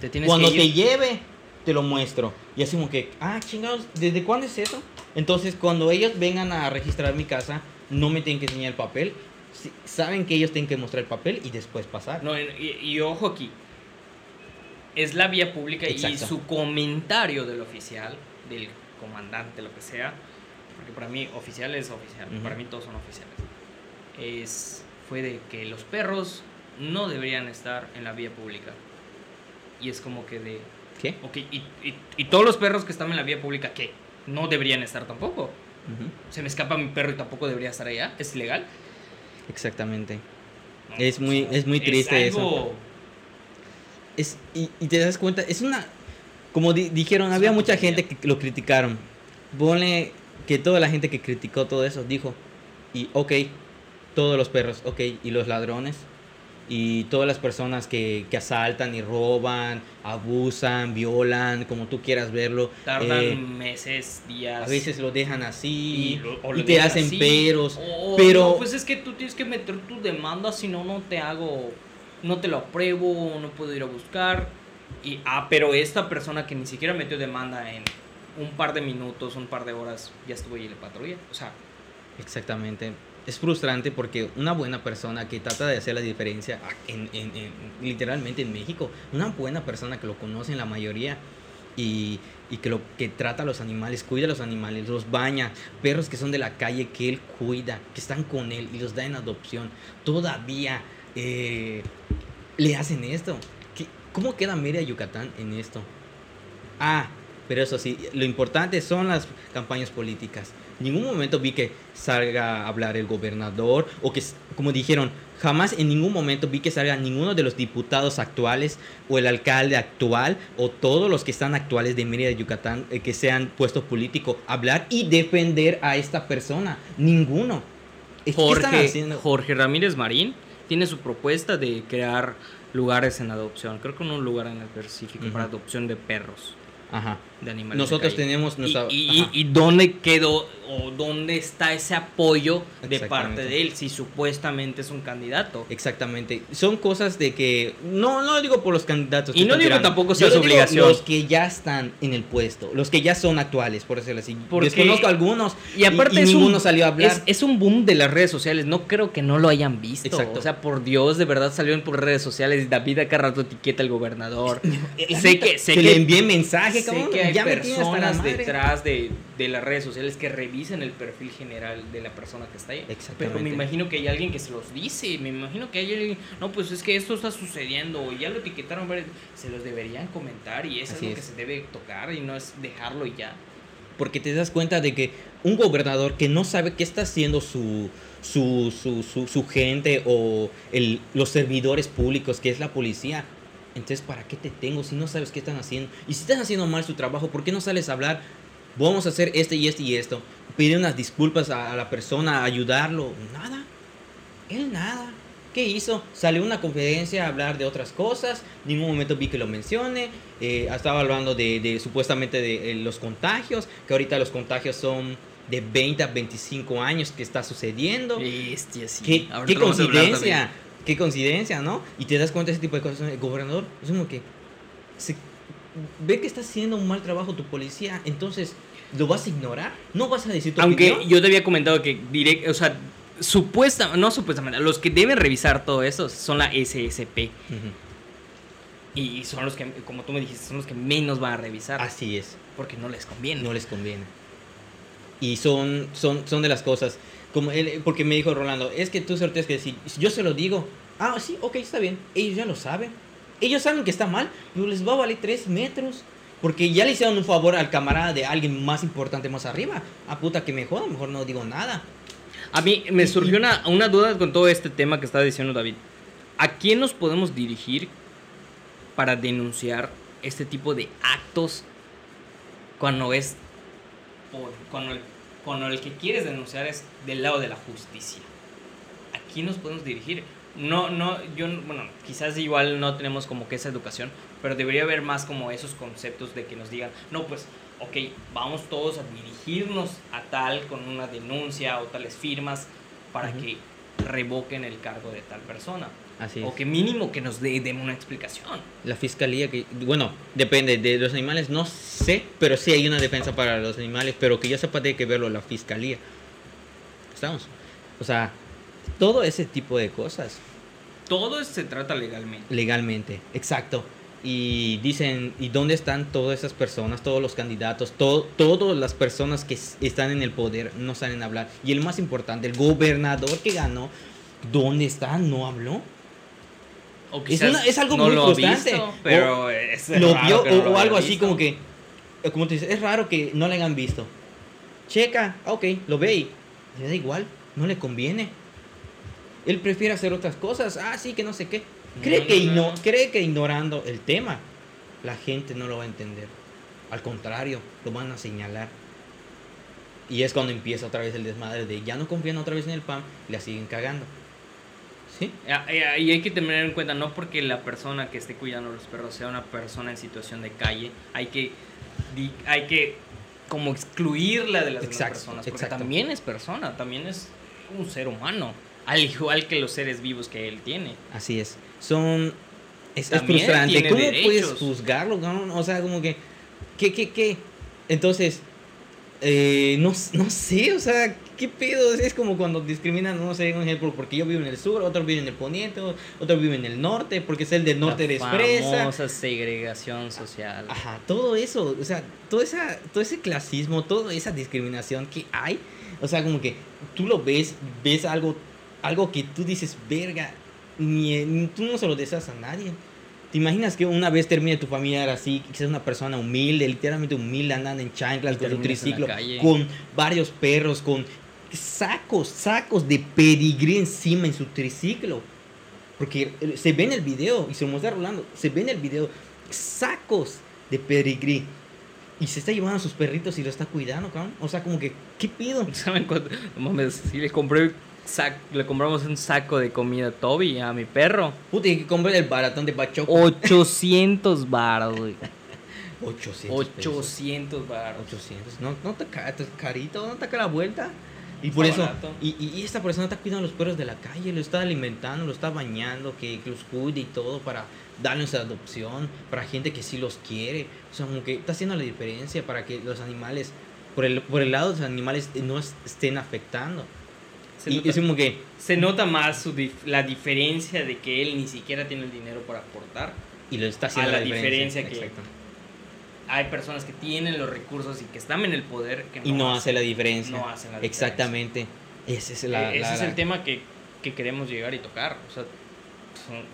A: Te
B: Cuando
A: que
B: te lleve, te lo muestro. Y así como que, ah, chingados, ¿desde cuándo es eso? Entonces, cuando ellos vengan a registrar mi casa, no me tienen que enseñar el papel. Sí, Saben que ellos tienen que mostrar el papel y después pasar.
A: No, y, y ojo aquí. Es la vía pública y
B: Exacto.
A: su comentario del oficial, del comandante, lo que sea, porque para mí oficial es oficial,
B: Ujú.
A: para mí todos son oficiales, es, fue de que los perros no deberían estar en la vía pública. Y es como que de,
B: ¿Qué?
A: ok, y, y- y todos los perros que están en la vía pública, ¿qué? No deberían estar tampoco. Se me escapa mi perro y tampoco debería estar allá. ¿Es ilegal?
B: Exactamente.
A: No,
B: Es muy- es muy triste eso.
A: algo-
B: Es, y, y te das cuenta, es una... Como di- dijeron,
A: Es
B: había mucha gente que lo criticaron. Ponle que toda la gente que criticó todo eso dijo, y ok, todos los perros, ok, y los ladrones, y todas las personas que, que asaltan y roban, abusan, violan, como tú quieras verlo.
A: Tardan
B: eh,
A: meses, días.
B: a veces lo dejan así,
A: lo- o
B: y, te hacen
A: así,
B: peros,
A: o,
B: pero...
A: no, pues es que tú tienes que meter tu demanda, si no, no te hago, no te lo apruebo, no puedo ir a buscar. Y, ah, pero esta persona que ni siquiera metió demanda en un par de minutos, un par de horas, ya estuvo ahí en la patrulla. O sea,
B: Exactamente. Es frustrante porque una buena persona que trata de hacer la diferencia en, en- en- literalmente en México, una buena persona que lo conocen la mayoría y, y que lo que trata a los animales, cuida a los animales, los baña, perros que son de la calle que él cuida, que están con él y los da en adopción, todavía eh, le hacen esto. ¿Qué- ¿Cómo queda Mérida Yucatán en esto? Ah, pero eso sí, lo importante son las campañas políticas. Ningún momento vi que salga a hablar el gobernador o que, como dijeron, jamás en ningún momento vi que salga ninguno de los diputados actuales o el alcalde actual o todos los que están actuales de Mérida, Yucatán, eh, que sean puestos políticos, hablar y defender a esta persona. Ninguno. ¿Qué están
A: Jorge? Jorge Ramírez Marín tiene su propuesta de crear lugares en adopción. Creo que un lugar en específico
B: Ujú.
A: para adopción de perros,
B: Ajá.
A: De animales. de
B: Nosotros
A: calle.
B: tenemos
A: Y,
B: nuestra...
A: y- dónde quedó o dónde está ese apoyo de parte de él si supuestamente es un candidato?
B: Exactamente. Son cosas de que. No, no lo digo por los candidatos.
A: Y no digo
B: tirando.
A: tampoco sea
B: Yo
A: su obligación.
B: Los que ya están en el puesto. Los que ya son actuales, por decirlo así.
A: Porque-
B: Desconozco algunos.
A: Y aparte
B: y
A: es,
B: ninguno
A: un,
B: salió a hablar.
A: es, es un boom de las redes sociales. No creo que no lo hayan visto.
B: Exacto.
A: O sea, por Dios, de verdad salieron por redes sociales. David acá rato etiqueta al gobernador. Sé que, sé que
B: le envié mensaje,
A: sé
B: cabrón.
A: que hay
B: ya hasta la
A: personas detrás de, de las redes sociales que revisen el perfil general de la persona que está ahí.
B: Exactamente.
A: Pero me imagino que hay alguien que se los dice. Me imagino que hay alguien. No, pues es que esto está sucediendo. Ya lo etiquetaron. Se los deberían comentar. Y eso
B: Así
A: es lo
B: es.
A: que se debe tocar. Y no es dejarlo y ya.
B: Porque te das cuenta de que un gobernador que no sabe qué está haciendo su, su, su, su, su gente o el, los servidores públicos, que es la policía. Entonces, ¿para qué te tengo si no sabes qué están haciendo? Y si están haciendo mal su trabajo, ¿por qué no sales a hablar? Vamos a hacer este y este y esto. Pedir unas disculpas a, a la persona, ayudarlo. Nada. Él nada. ¿Qué hizo? Salió a una conferencia a hablar de otras cosas, ningún momento vi que lo mencione, eh, estaba hablando de, de supuestamente de eh, los contagios, que ahorita los contagios son de 20 a 25 años que está sucediendo.
A: Bestia, sí.
B: ¿Qué, qué coincidencia? Qué coincidencia, ¿no? Y te das cuenta de ese tipo de cosas. El gobernador es como que se- ve que está haciendo un mal trabajo tu policía, entonces lo vas a ignorar, no vas a decir tu
A: Aunque
B: opinión?
A: yo te había comentado que direct, o sea, supuesta, no supuestamente, los que deben revisar todo eso son la SSP. Y son los que, como tú me dijiste, son los que menos van a revisar.
B: Así es.
A: Porque no les conviene.
B: no les conviene. Y son, son, son de las cosas. Como él, porque me dijo Rolando, es que tú solo tienes que si yo se lo digo, ah, sí, ok, está bien. Ellos ya lo saben. Ellos saben que está mal, pero les va a valer tres metros. Porque ya le hicieron un favor al camarada de alguien más importante más arriba. Ah, puta, que me joda, mejor no digo nada.
A: A mí me surgió una, una duda con todo este tema que estaba diciendo David. ¿A quién nos podemos dirigir para denunciar este tipo de actos cuando es por- cuando el, cuando el que quieres denunciar es del lado de la justicia? ¿A quién nos podemos dirigir? No, no, yo, no- bueno, quizás igual no tenemos como que esa educación, pero debería haber más como esos conceptos de que nos digan, no, pues, ok, vamos todos a dirigirnos a tal con una denuncia o tales firmas para
B: Ujú.
A: que revoquen el cargo de tal persona.
B: Así
A: O que mínimo que nos dé- den una explicación.
B: La fiscalía que, bueno, depende de los animales, no sé, pero sí hay una defensa para los animales, pero que yo sepa tiene que verlo la fiscalía. ¿Estamos? O sea, todo ese tipo de cosas,
A: Todo se trata legalmente.
B: legalmente, exacto. Y dicen, ¿y dónde están todas esas personas, todos los candidatos, todo, todas las personas que están en el poder no salen a hablar? Y el más importante, el gobernador que ganó, ¿dónde está? No habló.
A: O
B: Es
A: quizás
B: una- es algo
A: no
B: muy
A: lo visto, pero es
B: lo vio
A: no
B: o, o algo así como que como te dices es raro que no le hayan visto. Checa ah, ok lo ve y le da igual no le conviene. Él prefiere hacer otras cosas ah sí que no sé qué. Cree
A: No,
B: que
A: no, no,
B: igno-
A: no.
B: cree que ignorando el tema la gente no lo va a entender. Al contrario lo van a señalar. Y es cuando empieza otra vez el desmadre de ya no confían otra vez en el PAN y la siguen cagando sí
A: Ah, eh, Y hay que tener en cuenta, no porque la persona que esté cuidando a los perros sea una persona en situación de calle, hay que, hay que como excluirla de las demás
B: Exacto,
A: personas, porque
B: exacto.
A: también es persona, también es un ser humano, al igual que los seres vivos que él tiene.
B: Así es. Son. Es, frustrante. ¿Cómo
A: derechos.
B: puedes juzgarlo? no? O sea, como que. ¿Qué, qué, qué? Entonces. eh, no, no sé, o sea, ¿qué pedo? Es como cuando discriminan, no sé, un ejemplo, porque yo vivo en el sur, otro vive en el poniente, otro vive en el norte, porque es el del norte eres fresa.
A: famosa segregación social.
B: Ajá, todo eso, o sea, todo, esa, todo ese clasismo, toda esa discriminación que hay, o sea, como que tú lo ves, ves algo, algo que tú dices, verga, ni, ni- tú no se lo deseas a nadie. ¿Te imaginas que una vez termine tu familiar así, que seas una persona humilde, literalmente humilde, andando en chanclas, con su triciclo, con varios perros, con sacos, sacos de pedigrí encima en su triciclo? Porque se ve en el video, y se lo muestra Rolando, se ve en el video sacos de pedigrí. Y se está llevando a sus perritos y lo está cuidando, cabrón. O sea, como que, ¿qué pido?
A: ¿Saben cuánto? No mames, sí le compré sac- le compramos un saco de comida a Toby, a mi perro.
B: Puta, y que compré el baratón de Bachoco.
A: 800 baros, güey.
B: 800. pesos.
A: 800 baros.
B: 800. No, no te te- carito, no te la vuelta. Y por eso, y, y- esta persona está cuidando a los perros de la calle, lo está alimentando, lo está bañando, que, los cuide y todo para darles adopción, para gente que sí los quiere. O sea, como que está haciendo la diferencia para que los animales, por el, por el lado de los animales, eh, no es- estén afectando.
A: Se
B: y
A: nota,
B: es como que,
A: se nota más su dif- la diferencia de que él ni siquiera tiene el dinero para aportar.
B: y lo está haciendo
A: A la
B: la diferencia.
A: diferencia que-
B: Exacto.
A: Hay personas que tienen los recursos y que están en el poder que no,
B: Y no
A: hacen-
B: hace la diferencia.
A: no hacen la diferencia.
B: Exactamente. Ese es, la,
A: Ese
B: la-
A: es
B: la-
A: el tema que, que queremos llegar y tocar. O sea, son-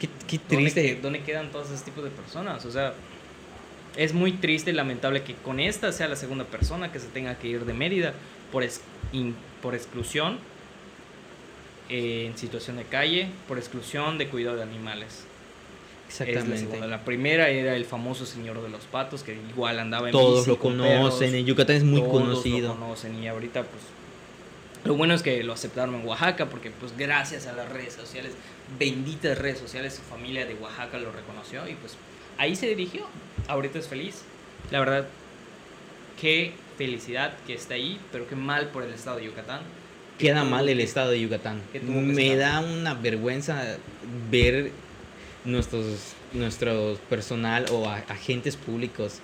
B: Qué, qué
A: ¿dónde,
B: triste.
A: ¿dónde quedan todos esos tipos de personas? O sea, es muy triste y lamentable que con esta sea la segunda persona que se tenga que ir de Mérida por, ex- in- por exclusión eh, en situación de calle, por exclusión de cuidado de animales. La,
B: Exactamente.
A: segunda. la primera era el famoso señor de los patos, que igual andaba en
B: Todos lo
A: con
B: conocen,
A: perros,
B: en Yucatán es muy
A: todos lo
B: conocido.
A: conocen y ahorita pues Lo bueno es que lo aceptaron en Oaxaca porque pues gracias a las redes sociales, benditas redes sociales, su familia de Oaxaca lo reconoció y pues ahí se dirigió. Ahorita es feliz. La verdad, qué felicidad que está ahí, pero qué mal por el estado de Yucatán.
B: Queda mal el estado de Yucatán. Me da una vergüenza ver nuestros, nuestros personal o a- agentes públicos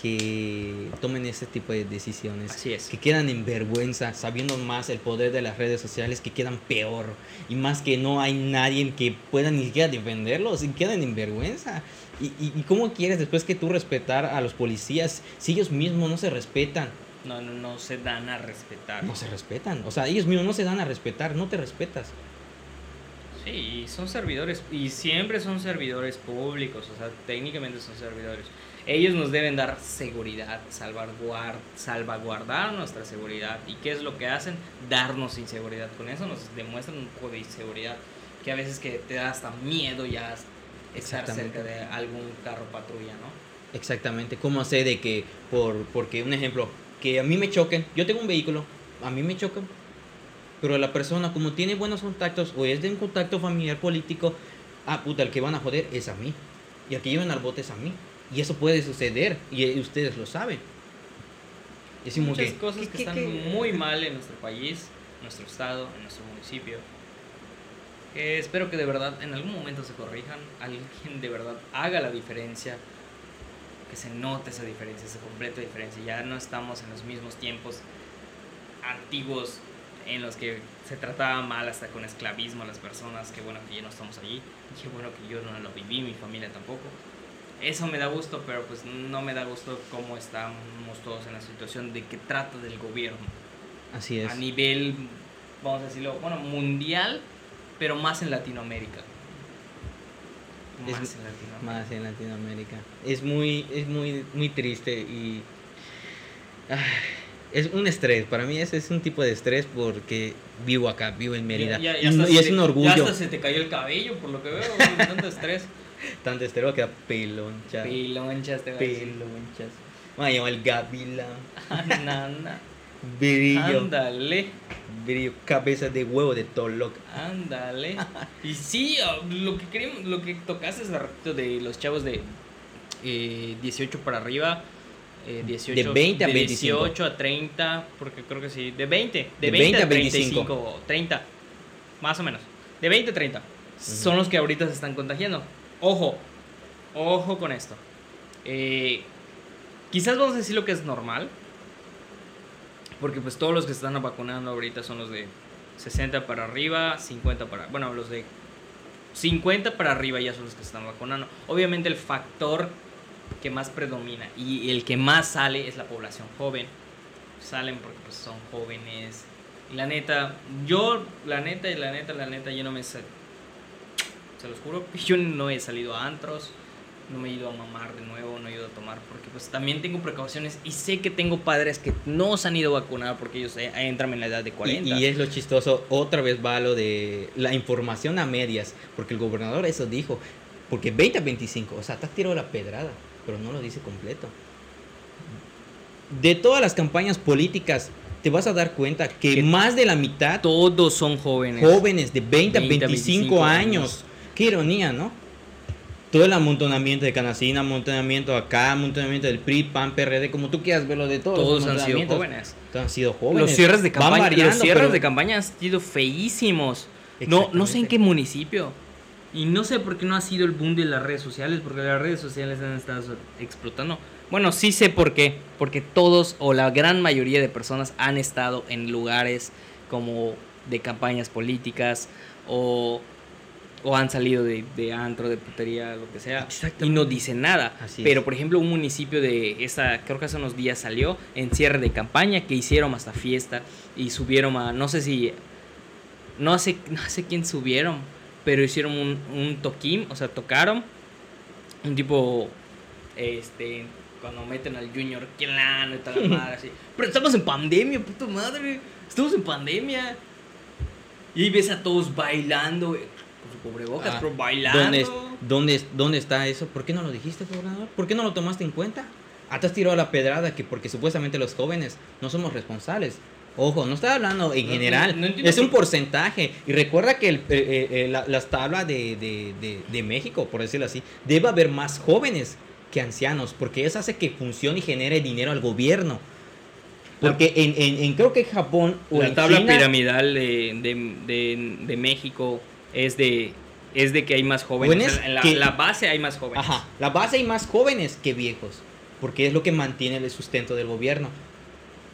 B: que tomen ese tipo de decisiones.
A: Así es.
B: Que quedan en vergüenza, sabiendo más el poder de las redes sociales, que quedan peor. Y más que no hay nadie que pueda ni siquiera defenderlos y quedan en vergüenza. ¿Y, y, y cómo quieres después que tú respetar a los policías si ellos mismos no se respetan?
A: No, no, no se dan a respetar.
B: No se respetan. O sea, ellos mismos no se dan a respetar, no te respetas.
A: Sí, son servidores, y siempre son servidores públicos, o sea, técnicamente son servidores. Ellos nos deben dar seguridad, salvaguard, salvaguardar nuestra seguridad. ¿Y qué es lo que hacen? Darnos inseguridad. Con eso nos demuestran un poco de inseguridad, que a veces que te da hasta miedo ya estar cerca de algún carro patrulla, ¿no?
B: Exactamente. ¿Cómo sé de que, por, porque un ejemplo, que a mí me choquen, yo tengo un vehículo, a mí me chocan, pero la persona como tiene buenos contactos o es de un contacto familiar político, ah, puta, el que van a joder es a mí. Y el que llevan al bote es a mí. Y eso puede suceder y eh, ustedes lo saben. Es
A: Muchas
B: que,
A: cosas
B: ¿qué-
A: que
B: qué-
A: están muy mal en nuestro país, en nuestro estado, en nuestro municipio. Que espero que de verdad en algún momento se corrijan, alguien de verdad haga la diferencia, que se note esa diferencia, esa completa diferencia. Ya no estamos en los mismos tiempos antiguos en los que se trataba mal hasta con esclavismo a las personas, que bueno que ya no estamos allí, qué bueno que yo no lo viví, mi familia tampoco. Eso me da gusto, pero pues no me da gusto cómo estamos todos en la situación de que trata del gobierno
B: Así es.
A: a nivel, vamos a decirlo, bueno, mundial, pero más en Latinoamérica.
B: Es
A: Más en Latinoamérica.
B: Más en Latinoamérica. Es muy, es muy, muy triste y es un estrés. Para mí ese es un tipo de estrés porque vivo acá, vivo en Mérida.
A: Ya- ya-
B: y
A: ya
B: es
A: te-
B: un
A: Ya
B: orgullo.
A: hasta se te cayó el cabello, por lo que veo, tanto estrés.
B: Tanto estrés que da peloncha.
A: Pilonchas te va a.
B: Pelonchas. Me va a llamar el gavilán.
A: Anda,
B: Brillo.
A: ándale,
B: Brillo. Cabeza de huevo de Toloc.
A: ándale. Y sí, ah, lo que queríamos, lo que tocaste hace rato de los chavos de eh, 18 para arriba. Eh, 18,
B: De 20 a
A: de
B: 25.
A: 18 a 30, porque creo que sí, de 20, de,
B: De
A: 20,
B: 20
A: a
B: a 25.
A: 35, 30, más o menos, de 20 a 30, son los que ahorita se están contagiando. Ojo, ojo con esto. Eh, quizás vamos a decir lo que es normal, porque pues todos los que se están vacunando ahorita son los de 60 para arriba, 50 para, bueno, los de 50 para arriba ya son los que se están vacunando. Obviamente el factor que más predomina y el que más sale es la población joven. Salen porque pues son jóvenes. Y la neta, yo, la neta, y la neta, la neta, yo no me... sa- Se los juro, yo no he salido a antros, no me he ido a mamar de nuevo, no he ido a tomar, porque pues también tengo precauciones y sé que tengo padres que no se han ido a vacunar porque ellos entran en la edad de 40.
B: Y, y es lo chistoso, otra vez va lo de la información a medias, porque el gobernador eso dijo, porque 20 a 25, o sea, te has tirado la pedrada, pero no lo dice completo. De todas las campañas políticas, te vas a dar cuenta que,
A: Que
B: más de la mitad
A: Todos son jóvenes.
B: jóvenes de 20 a
A: 20 a
B: 25,
A: 25
B: años.
A: años.
B: Qué ironía, ¿no? Todo el amontonamiento de Canacina, amontonamiento acá, amontonamiento del PRI, PAN, PRD, como tú quieras verlo de todos. los
A: Todos han sido jóvenes.
B: Todos han sido jóvenes.
A: Los cierres de campaña,
B: variando,
A: los cierres
B: pero-
A: de campaña han sido feísimos. No, no sé en qué municipio. Y no sé por qué no ha sido el boom de las redes sociales, porque las redes sociales han estado explotando. Bueno, sí sé por qué. Porque todos o la gran mayoría de personas han estado en lugares como de campañas políticas o, o han salido de, de antro, de putería, lo que sea. Y no dicen nada.
B: Así
A: Pero por ejemplo, un municipio de esa, creo que hace unos días salió en cierre de campaña que hicieron hasta fiesta y subieron a, no sé si, no sé, no sé quién subieron, pero hicieron un, un toquín, o sea, tocaron un tipo, este, cuando meten al Junior Kelano y tal, la madre así. Pero estamos en pandemia, puta madre, estamos en pandemia. Y ahí ves a todos bailando, güey, con su cubrebocas,
B: Ah,
A: pero bailando.
B: ¿Dónde, ¿Dónde está eso? ¿Por qué no lo dijiste, gobernador? ¿Por qué no lo tomaste en cuenta? Ah, te has tirado la pedrada que porque supuestamente los jóvenes no somos responsables. Ojo, no estoy hablando en
A: No,
B: general,
A: no- no entiendo
B: es un
A: por-
B: porcentaje. Y recuerda que el- eh, eh, eh, la- las tablas de, de- de- de México, por decirlo así, debe haber más jóvenes que ancianos, porque eso hace que funcione y genere dinero al gobierno. Porque en, en- en- creo que en Japón o
A: la
B: en
A: tabla
B: China,
A: piramidal de, de- de- de México es de es de que hay más jóvenes. En la,
B: que-
A: la base hay más jóvenes.
B: Ajá, la base hay más jóvenes que viejos, porque es lo que mantiene el sustento del gobierno.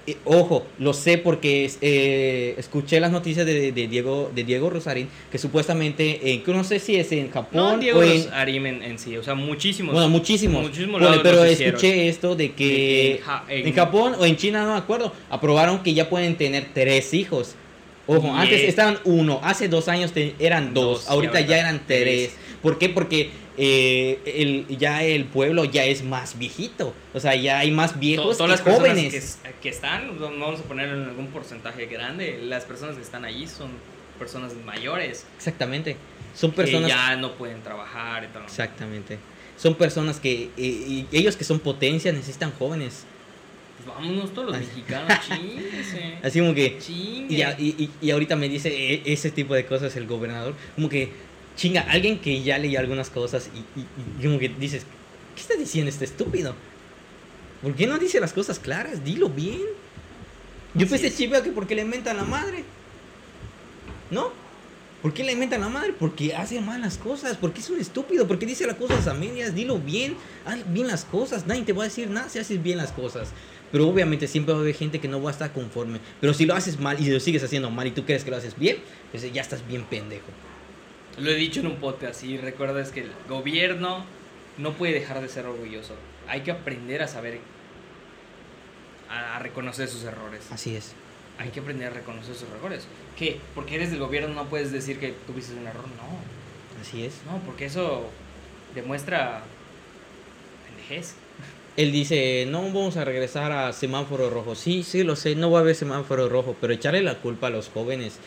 B: Eh, ojo, lo sé porque eh, escuché las noticias de, de Diego de Diego Rosarín que supuestamente, en, que no sé si es en
A: No,
B: Japón
A: Diego
B: o en,
A: Rosarín en, en sí, o sea, muchísimos.
B: bueno, muchísimos,
A: muchísimos
B: Bueno, pero escuché esto de que
A: en Ja- en-
B: en Japón o en China, no me acuerdo, aprobaron que ya pueden tener tres hijos. Ojo, antes
A: es-
B: estaban uno, hace dos años te- eran dos, ahorita
A: ahorita
B: ya eran tres.
A: tres.
B: ¿Por qué? Porque eh, el, ya el pueblo ya es más viejito, o sea, ya hay más
A: To-
B: viejos
A: todas
B: que
A: las personas
B: jóvenes.
A: que, que están, vamos a poner en algún porcentaje grande, las personas que están allí son personas mayores
B: Exactamente, son personas...
A: que ya no pueden trabajar y tal.
B: Exactamente, son personas que eh, y ellos que son potencia necesitan jóvenes.
A: Pues vámonos todos los
B: Así.
A: mexicanos.
B: Así como que...
A: Chingue.
B: Y, a- y, y- y ahorita me dice e- ese tipo de cosas el gobernador. Como que, chinga, alguien que ya leía algunas cosas y, y- y como que dices, ¿qué está diciendo este estúpido? ¿Por qué no dice las cosas claras? Dilo bien. Yo
A: Así
B: pensé chiva que porque le inventan la madre. ¿No? ¿Por qué le inventan la madre? Porque hace malas cosas, porque es un estúpido, porque dice las cosas a medias, dilo bien, haz bien las cosas, nadie te va a decir nada si haces bien las cosas. Pero obviamente siempre va a haber gente que no va a estar conforme. Pero si lo haces mal y lo sigues haciendo mal y tú crees que lo haces bien, pues ya estás bien pendejo.
A: Lo he dicho en un podcast y recuerdas que el gobierno no puede dejar de ser orgulloso. Hay que aprender a saber, a, a reconocer sus errores.
B: Así es.
A: Hay que aprender a reconocer sus errores. ¿Qué? Porque eres del gobierno no puedes decir que tuviste un error. No,
B: Así es.
A: no, porque eso demuestra pendejez.
B: Él dice, no vamos a regresar a semáforo rojo. Sí, sí, lo sé, no va a haber semáforo rojo, pero echarle la culpa a los jóvenes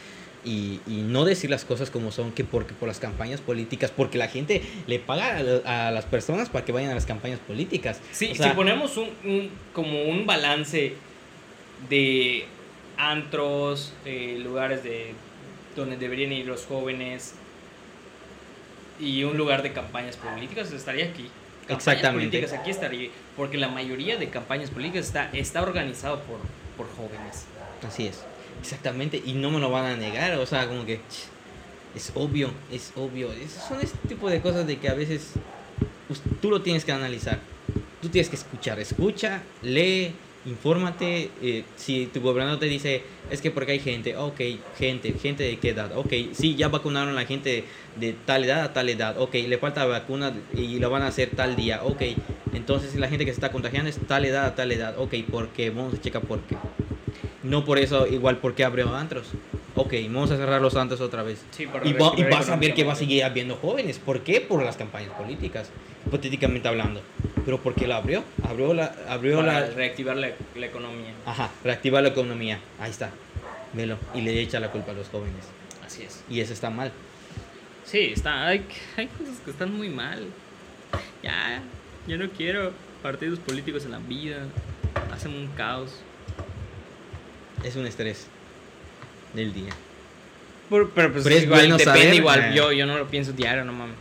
B: y, y no decir las cosas como son, que porque por las campañas políticas, porque la gente le paga a, a las personas para que vayan a las campañas políticas.
A: Sí,
B: O sea,
A: si ponemos un, un- como un balance de antros, eh, lugares de donde deberían ir los jóvenes y un lugar de campañas políticas, estaría aquí. Campañas
B: Exactamente.
A: políticas aquí estaría, porque la mayoría de campañas políticas está, está organizado por, por jóvenes.
B: Así es, exactamente, y no me lo van a negar, o sea, como que es obvio, es obvio. Es- son este tipo de cosas de que a veces pues, tú lo tienes que analizar, tú tienes que escuchar, escucha, lee, infórmate. eh, si tu gobernador te dice, es que porque hay gente, ok, gente, gente de qué edad, ok, sí, ya vacunaron a la gente de tal edad a tal edad, ok, le falta vacuna y lo van a hacer tal día, ok, entonces la gente que se está contagiando es tal edad a tal edad, ok, ¿por qué? Vamos a checar por qué. No por eso, igual, porque abrió antros? Ok, vamos a cerrar los antros otra vez.
A: Sí,
B: Y, va- y vas a ver que va a seguir habiendo jóvenes. ¿Por qué? Por las campañas políticas, hipotéticamente hablando. Pero ¿por qué la abrió? Abrió la... Abrió
A: Para
B: la
A: reactivar la, la economía.
B: ajá, reactivar la economía. Ahí está. Velo. Y le echa la culpa a los jóvenes.
A: Así es.
B: Y eso está mal.
A: Sí, está, hay, hay cosas que están muy mal. Ya, yo no quiero partidos políticos en la vida. Hacen un caos.
B: Es un estrés del día.
A: Pero, pero pues
B: Pero es
A: igual,
B: bueno
A: depende
B: saber,
A: igual.
B: eh.
A: Yo, yo no lo pienso diario, no mames.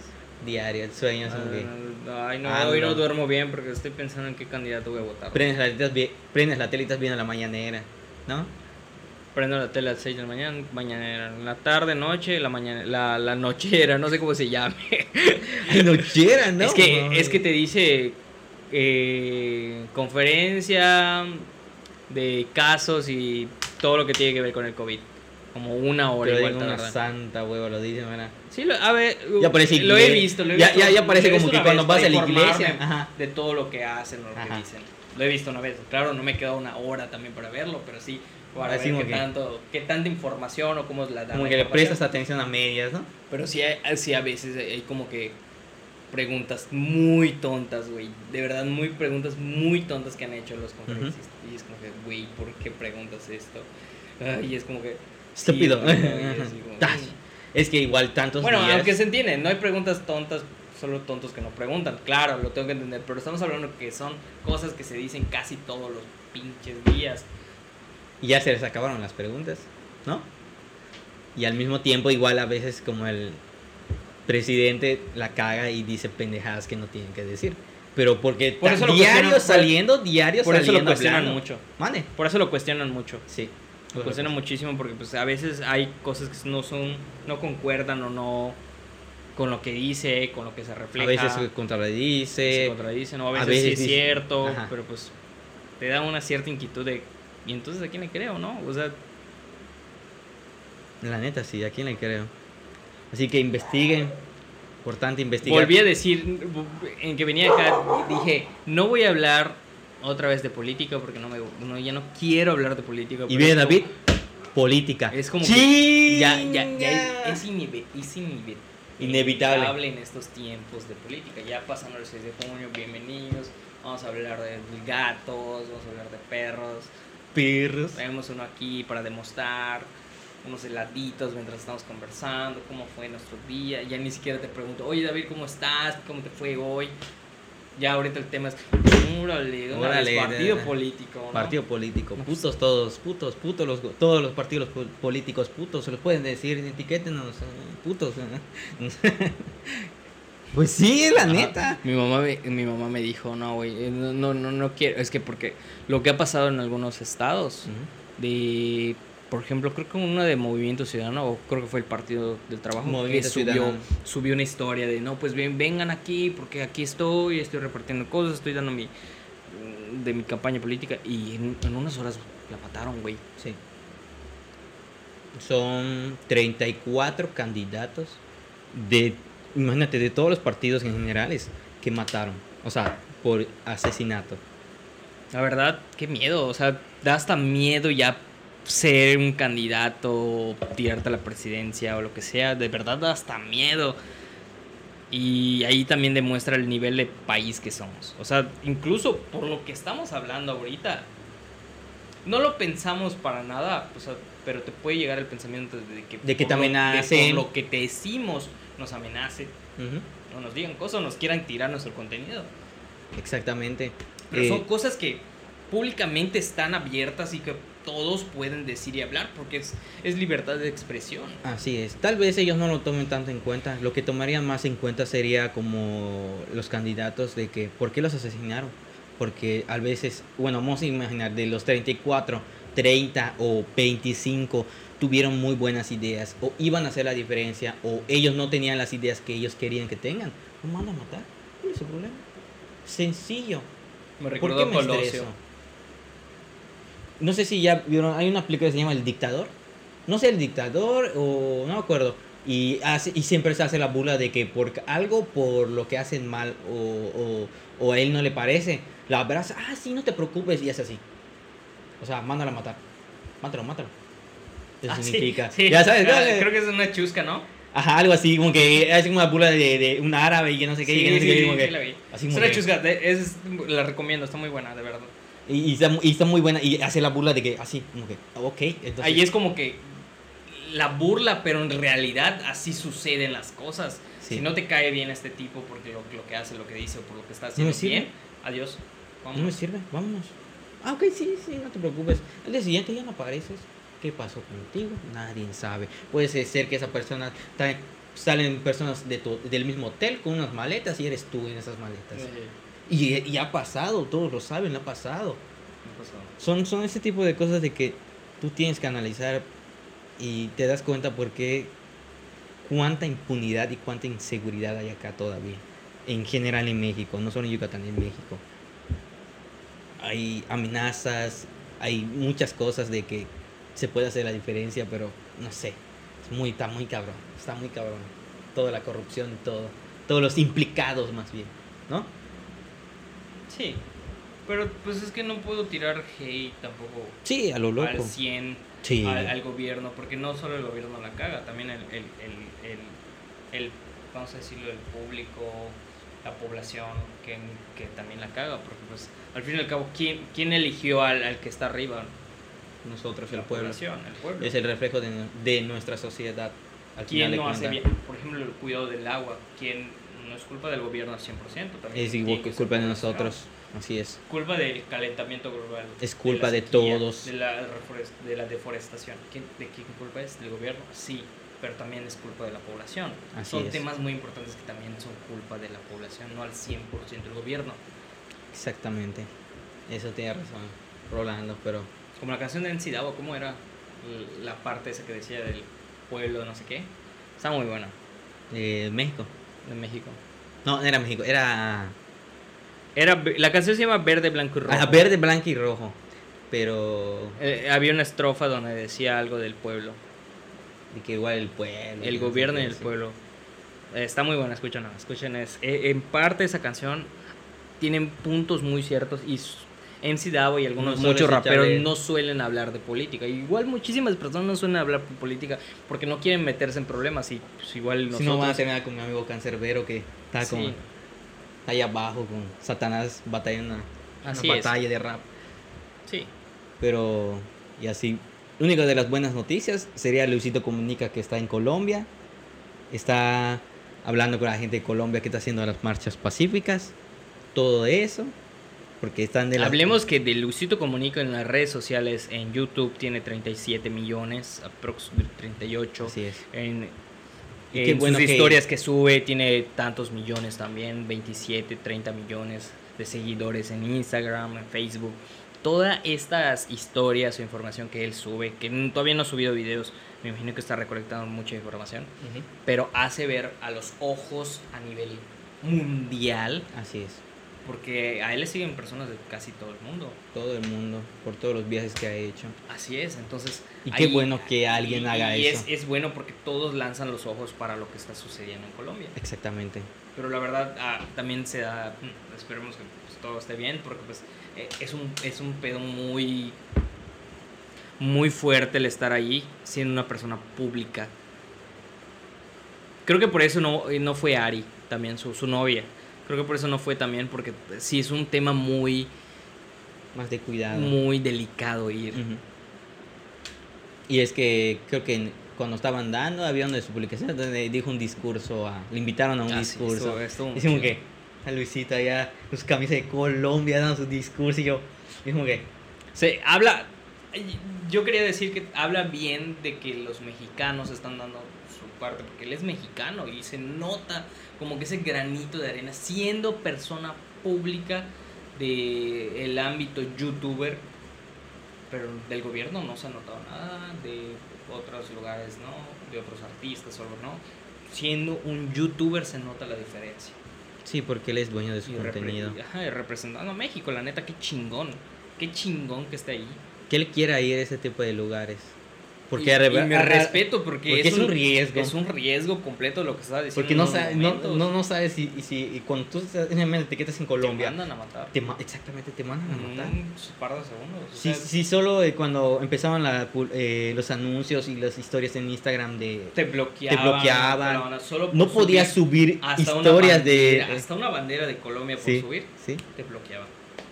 B: Diario, el sueño es como que...
A: Ah, Ay, no,
B: Ah,
A: hoy no.
B: no.
A: duermo bien porque estoy pensando en qué candidato voy a votar.
B: Prendes la, prendes la tele y estás viendo la mañanera. ¿No?
A: Prendo la tele a las 6 de la mañana, mañanera. La tarde, noche, la mañana, la, la nochera, no sé cómo se llame.
B: Ay, nochera, ¿no?
A: es, que, es que te dice eh, conferencia de casos y todo lo que tiene que ver con el COVID. Como una hora
B: Pero
A: igual
B: una santa huevo, lo dicen, ¿verdad?
A: Sí, lo- a ver,
B: Ya parece
A: lo he visto, lo he visto.
B: ya- ya parece como que cuando vas a la iglesia, ajá.
A: De todo lo que hacen lo
B: Ajá.
A: que dicen. Lo he visto una vez. Claro, no me he quedado una hora también para verlo, pero sí para
B: Así
A: ver qué,
B: que-
A: tanto, qué tanta información o cómo es la dan
B: Como
A: la
B: que le prestas atención a medias, ¿no?
A: Pero sí, sí a veces hay como que preguntas muy tontas, güey. De verdad, muy preguntas muy tontas que han hecho los conferencistas. Y es como que, güey, ¿por qué preguntas esto? Y es como que...
B: Estúpido. Es que igual tantos
A: bueno,
B: días...
A: aunque se entiende, no hay preguntas tontas, solo tontos que no preguntan. Claro, lo tengo que entender, pero estamos hablando que son cosas que se dicen casi todos los pinches días.
B: Y ya se les acabaron las preguntas, ¿no? Y al mismo tiempo, igual a veces como el presidente la caga y dice pendejadas que no tienen que decir. Pero porque
A: Por eso
B: diario saliendo, diario
A: Por eso lo
B: saliendo
A: cuestionan
B: hablando.
A: mucho.
B: Mande.
A: Por eso lo cuestionan mucho.
B: Sí.
A: Lo cuestionan muchísimo porque pues a veces hay cosas que no son, no concuerdan o no con lo que dice, con lo que se
B: A
A: refleja.
B: veces se
A: se
B: contradice.
A: contradicen, o a
B: a
A: veces,
B: veces
A: sí es cierto,
B: Ajá.
A: pero pues te da una cierta inquietud de, ¿y entonces a quién le creo, no? O sea,
B: La neta, sí, ¿a quién le creo? Así que investiguen. Importante investigar.
A: volví a decir, en que venía acá, dije, no voy a hablar otra vez de política porque no me, no, ya no quiero hablar de política.
B: Y
A: como-
B: David, política.
A: Es como
B: Sí.
A: que ya, ya, ya es, es inhibi- es inhibi-
B: Inevitable.
A: inevitable en estos tiempos de política. Ya pasando el 6 de junio, bienvenidos. Vamos a hablar de gatos, vamos a hablar de perros.
B: Perros.
A: Traemos uno aquí para demostrar unos heladitos mientras estamos conversando, cómo fue nuestro día. Ya ni siquiera te pregunto, oye David, ¿cómo estás? ¿Cómo te fue hoy? Ya ahorita el tema es, órale,
B: Órale,
A: partido
B: de-
A: político. ¿no?
B: Partido político, putos todos, putos, putos los, todos los partidos pol- políticos, putos, se los pueden decir, etiquétenos, eh, putos. eh. pues sí, es la
A: Ajá.
B: neta.
A: Mi mamá me, mi mamá me dijo, no, güey, eh, no, no, no, no quiero. Es que porque lo que ha pasado en algunos estados, de, por ejemplo, creo que uno de Movimiento Ciudadano, o creo que fue el Partido del Trabajo,
B: Movimiento
A: que subió, subió una historia de, no, pues bien, vengan aquí, porque aquí estoy, estoy repartiendo cosas, estoy dando mi, de mi campaña política, y en, en unas horas la mataron, güey.
B: Sí. Son 34 candidatos de, imagínate, de todos los partidos en generales que mataron. O sea, por asesinato.
A: La verdad, qué miedo, o sea, da hasta miedo ya ser un candidato, tirarte a la presidencia o lo que sea, de verdad da hasta miedo. Y ahí también demuestra el nivel de país que somos. O sea, incluso por lo que estamos hablando ahorita, no lo pensamos para nada, o sea, pero te puede llegar el pensamiento de que,
B: De que te amenacen.
A: lo que te decimos nos amenacen, o nos digan cosas, o nos quieran tirar nuestro contenido.
B: Exactamente.
A: Pero
B: Eh,
A: son cosas que públicamente están abiertas y que todos pueden decir y hablar porque es, es libertad de expresión.
B: Así es. Tal vez ellos no lo tomen tanto en cuenta. Lo que tomarían más en cuenta sería como los candidatos de que, ¿por qué los asesinaron? Porque a veces, bueno, vamos a imaginar, de los 34, 30 o 25 tuvieron muy buenas ideas o iban a hacer la diferencia o ellos no tenían las ideas que ellos querían que tengan. ¿No mandan a matar? ¿Cuál es su problema? Sencillo.
A: Me
B: ¿Por
A: recuerdo
B: qué
A: a
B: me
A: Colosio.
B: estreso? No sé si ya vieron, hay una película que se llama El Dictador. No sé, El Dictador o no me acuerdo. Y, hace, y siempre se hace la burla de que por algo por lo que hacen mal o, o, o a él no le parece, la abraza, ah, sí, no te preocupes, y es así. O sea, mándalo a matar. Mátalo, mátalo. Eso
A: Ah,
B: significa.
A: sí.
B: Ya sabes,
A: Ah, creo que es una chusca, ¿no?
B: Ajá, algo así, como que es como una burla de, de un árabe y que no sé qué. y que no sé
A: sí,
B: qué,
A: sí,
B: como
A: sí,
B: que-
A: la vi.
B: así
A: Es una
B: que-
A: chusca, es- la recomiendo, está muy buena, de verdad.
B: Y, y está, mu- y está muy buena. Y hace la burla de que así, como que, ok. Entonces,
A: Ahí es como que la burla, pero en realidad así suceden las cosas.
B: Sí.
A: Si no te cae bien este tipo porque lo, lo que hace, lo que dice o por lo que está haciendo
B: sirve.
A: bien, adiós.
B: No me sirve, vámonos. Ah, ok, sí, sí, no te preocupes. El día siguiente ya no apareces. ¿Qué pasó contigo? Nadie sabe. Puede ser que esa persona. Salen personas de tu- del mismo hotel con unas maletas y eres tú en esas maletas.
A: Eh,
B: Y, y ha pasado, todos lo saben, ha pasado. Son, son ese tipo de cosas de que tú tienes que analizar y te das cuenta por qué cuánta impunidad y cuánta inseguridad hay acá todavía. En general en México, no solo en Yucatán, en México. Hay amenazas, hay muchas cosas de que se puede hacer la diferencia, pero no sé. Es muy, está muy cabrón, está muy cabrón. Toda la corrupción y todo. Todos los implicados más bien, ¿no?
A: Sí, pero pues es que no puedo tirar hate tampoco
B: Sí, a lo
A: al
B: loco.
A: 100
B: Sí.
A: al, al gobierno, porque no solo el gobierno la caga, también el, el, el, el, el, vamos a decirlo, el público, la población que, que también la caga, porque pues al fin y al cabo, ¿quién, quién eligió al, al que está arriba?
B: Nosotros, el
A: La
B: pueblo.
A: población, el pueblo.
B: Es el reflejo de, de nuestra sociedad. Al
A: ¿Quién
B: final
A: no hace bien? Por ejemplo, el cuidado del agua, ¿quién no es culpa del gobierno al 100%? También
B: Es igual que culpa de nosotros. Así es.
A: Culpa del calentamiento global.
B: Es culpa de
A: sequía,
B: todos.
A: De la, de la deforestación. ¿Quién- ¿De quién culpa es? ¿Del gobierno? Sí, pero también es culpa de la población.
B: Así
A: son
B: es.
A: temas muy importantes que también son culpa de la población, no al 100% del gobierno.
B: Exactamente. Eso tiene razón, Rolando, pero
A: Como la canción de NC Davo, ¿cómo era? La parte esa que decía del pueblo, no sé qué. Está muy buena,
B: eh, México.
A: De México.
B: No, no era México, era
A: Era, la canción se llama Verde, Blanco y Rojo.
B: ah, verde, blanco y rojo. Pero
A: Eh, había una estrofa donde decía algo del pueblo.
B: de que igual el pueblo.
A: El gobierno y el
B: sí.
A: pueblo. Eh, Está muy buena, escuchen, escuchen. Es, eh, en parte esa canción tienen puntos muy ciertos y MC Davo y algunos
B: No
A: muchos raperos
B: echarle-
A: no suelen hablar de política. Igual muchísimas personas no suelen hablar de política porque no quieren meterse en problemas y pues, igual nosotros...
B: Si no van a terminar con mi amigo Cancerbero que está
A: Sí.
B: está ahí abajo con Satanás batallando una, una
A: Así es.
B: batalla de rap.
A: Sí.
B: Pero, y así. Única de las buenas noticias sería Luisito Comunica que está en Colombia. Está hablando con la gente de Colombia que está haciendo las marchas pacíficas. Todo eso. Porque están de la.
A: Hablemos que de Luisito Comunica en las redes sociales, en YouTube tiene 37 millones, aproximadamente 38.
B: Así es.
A: En,
B: Y
A: en
B: qué bueno
A: sus
B: que-
A: historias que sube tiene tantos millones también, 27, 30 millones de seguidores en Instagram, en Facebook. Todas estas historias o información que él sube, que todavía no ha subido videos, me imagino que está recolectando mucha información, pero hace ver a los ojos a nivel mundial,
B: Así es.
A: Porque a él le siguen personas de casi todo el mundo.
B: Todo el mundo, por todos los viajes que ha hecho.
A: Así es, entonces...
B: Y qué
A: ahí-
B: bueno que alguien
A: y-
B: haga
A: y
B: eso.
A: Es, es bueno porque todos lanzan los ojos para lo que está sucediendo en Colombia.
B: Exactamente.
A: Pero la verdad ah, también se da, mm, esperemos que pues, todo esté bien, porque pues eh, es, un, es un pedo muy, muy fuerte el estar ahí siendo una persona pública. Creo que por eso no, eh, no fue Ari, también su, su novia. Creo que por eso no fue también, porque pues, sí es un tema muy,
B: Más de cuidado.
A: muy delicado ir.
B: Y es que creo que en- cuando estaban dando, había una de sus publicaciones donde dijo un discurso, a, le invitaron a un
A: Ah, sí,
B: discurso. como
A: chido.
B: que a Luisito allá, sus camisas de Colombia, dando su discurso y yo, y como que,
A: Se habla. Yo quería decir que habla bien de que los mexicanos están dando parte, porque él es mexicano y se nota como que ese granito de arena, siendo persona pública del el ámbito youtuber, pero del gobierno no se ha notado nada, de otros lugares no, de otros artistas solo no. Siendo un youtuber se nota la diferencia.
B: sí, porque él es dueño de su
A: Y repre-
B: contenido.
A: ajá, y representando a México, la neta, qué chingón. Qué chingón que esté ahí.
B: Que él quiera ir a ese tipo de lugares. Porque
A: y, y me respeto porque,
B: porque es un riesgo.
A: Es un riesgo completo lo que está diciendo.
B: Porque no,
A: unos
B: sa- no, no, no sabes si, y si y cuando tú estás en el etiquetas en Colombia,
A: Te mandan a matar.
B: te exactamente te mandan a matar.
A: un par de segundos. o sea,
B: sí, solo eh, cuando empezaban la eh, los anuncios y las historias en Instagram de...
A: Te bloqueaban.
B: te bloqueaban.
A: solo
B: No podías subir
A: hasta una
B: historias de...
A: bandera- Hasta una bandera de Colombia por
B: Sí,
A: subir,
B: sí.
A: te bloqueaban.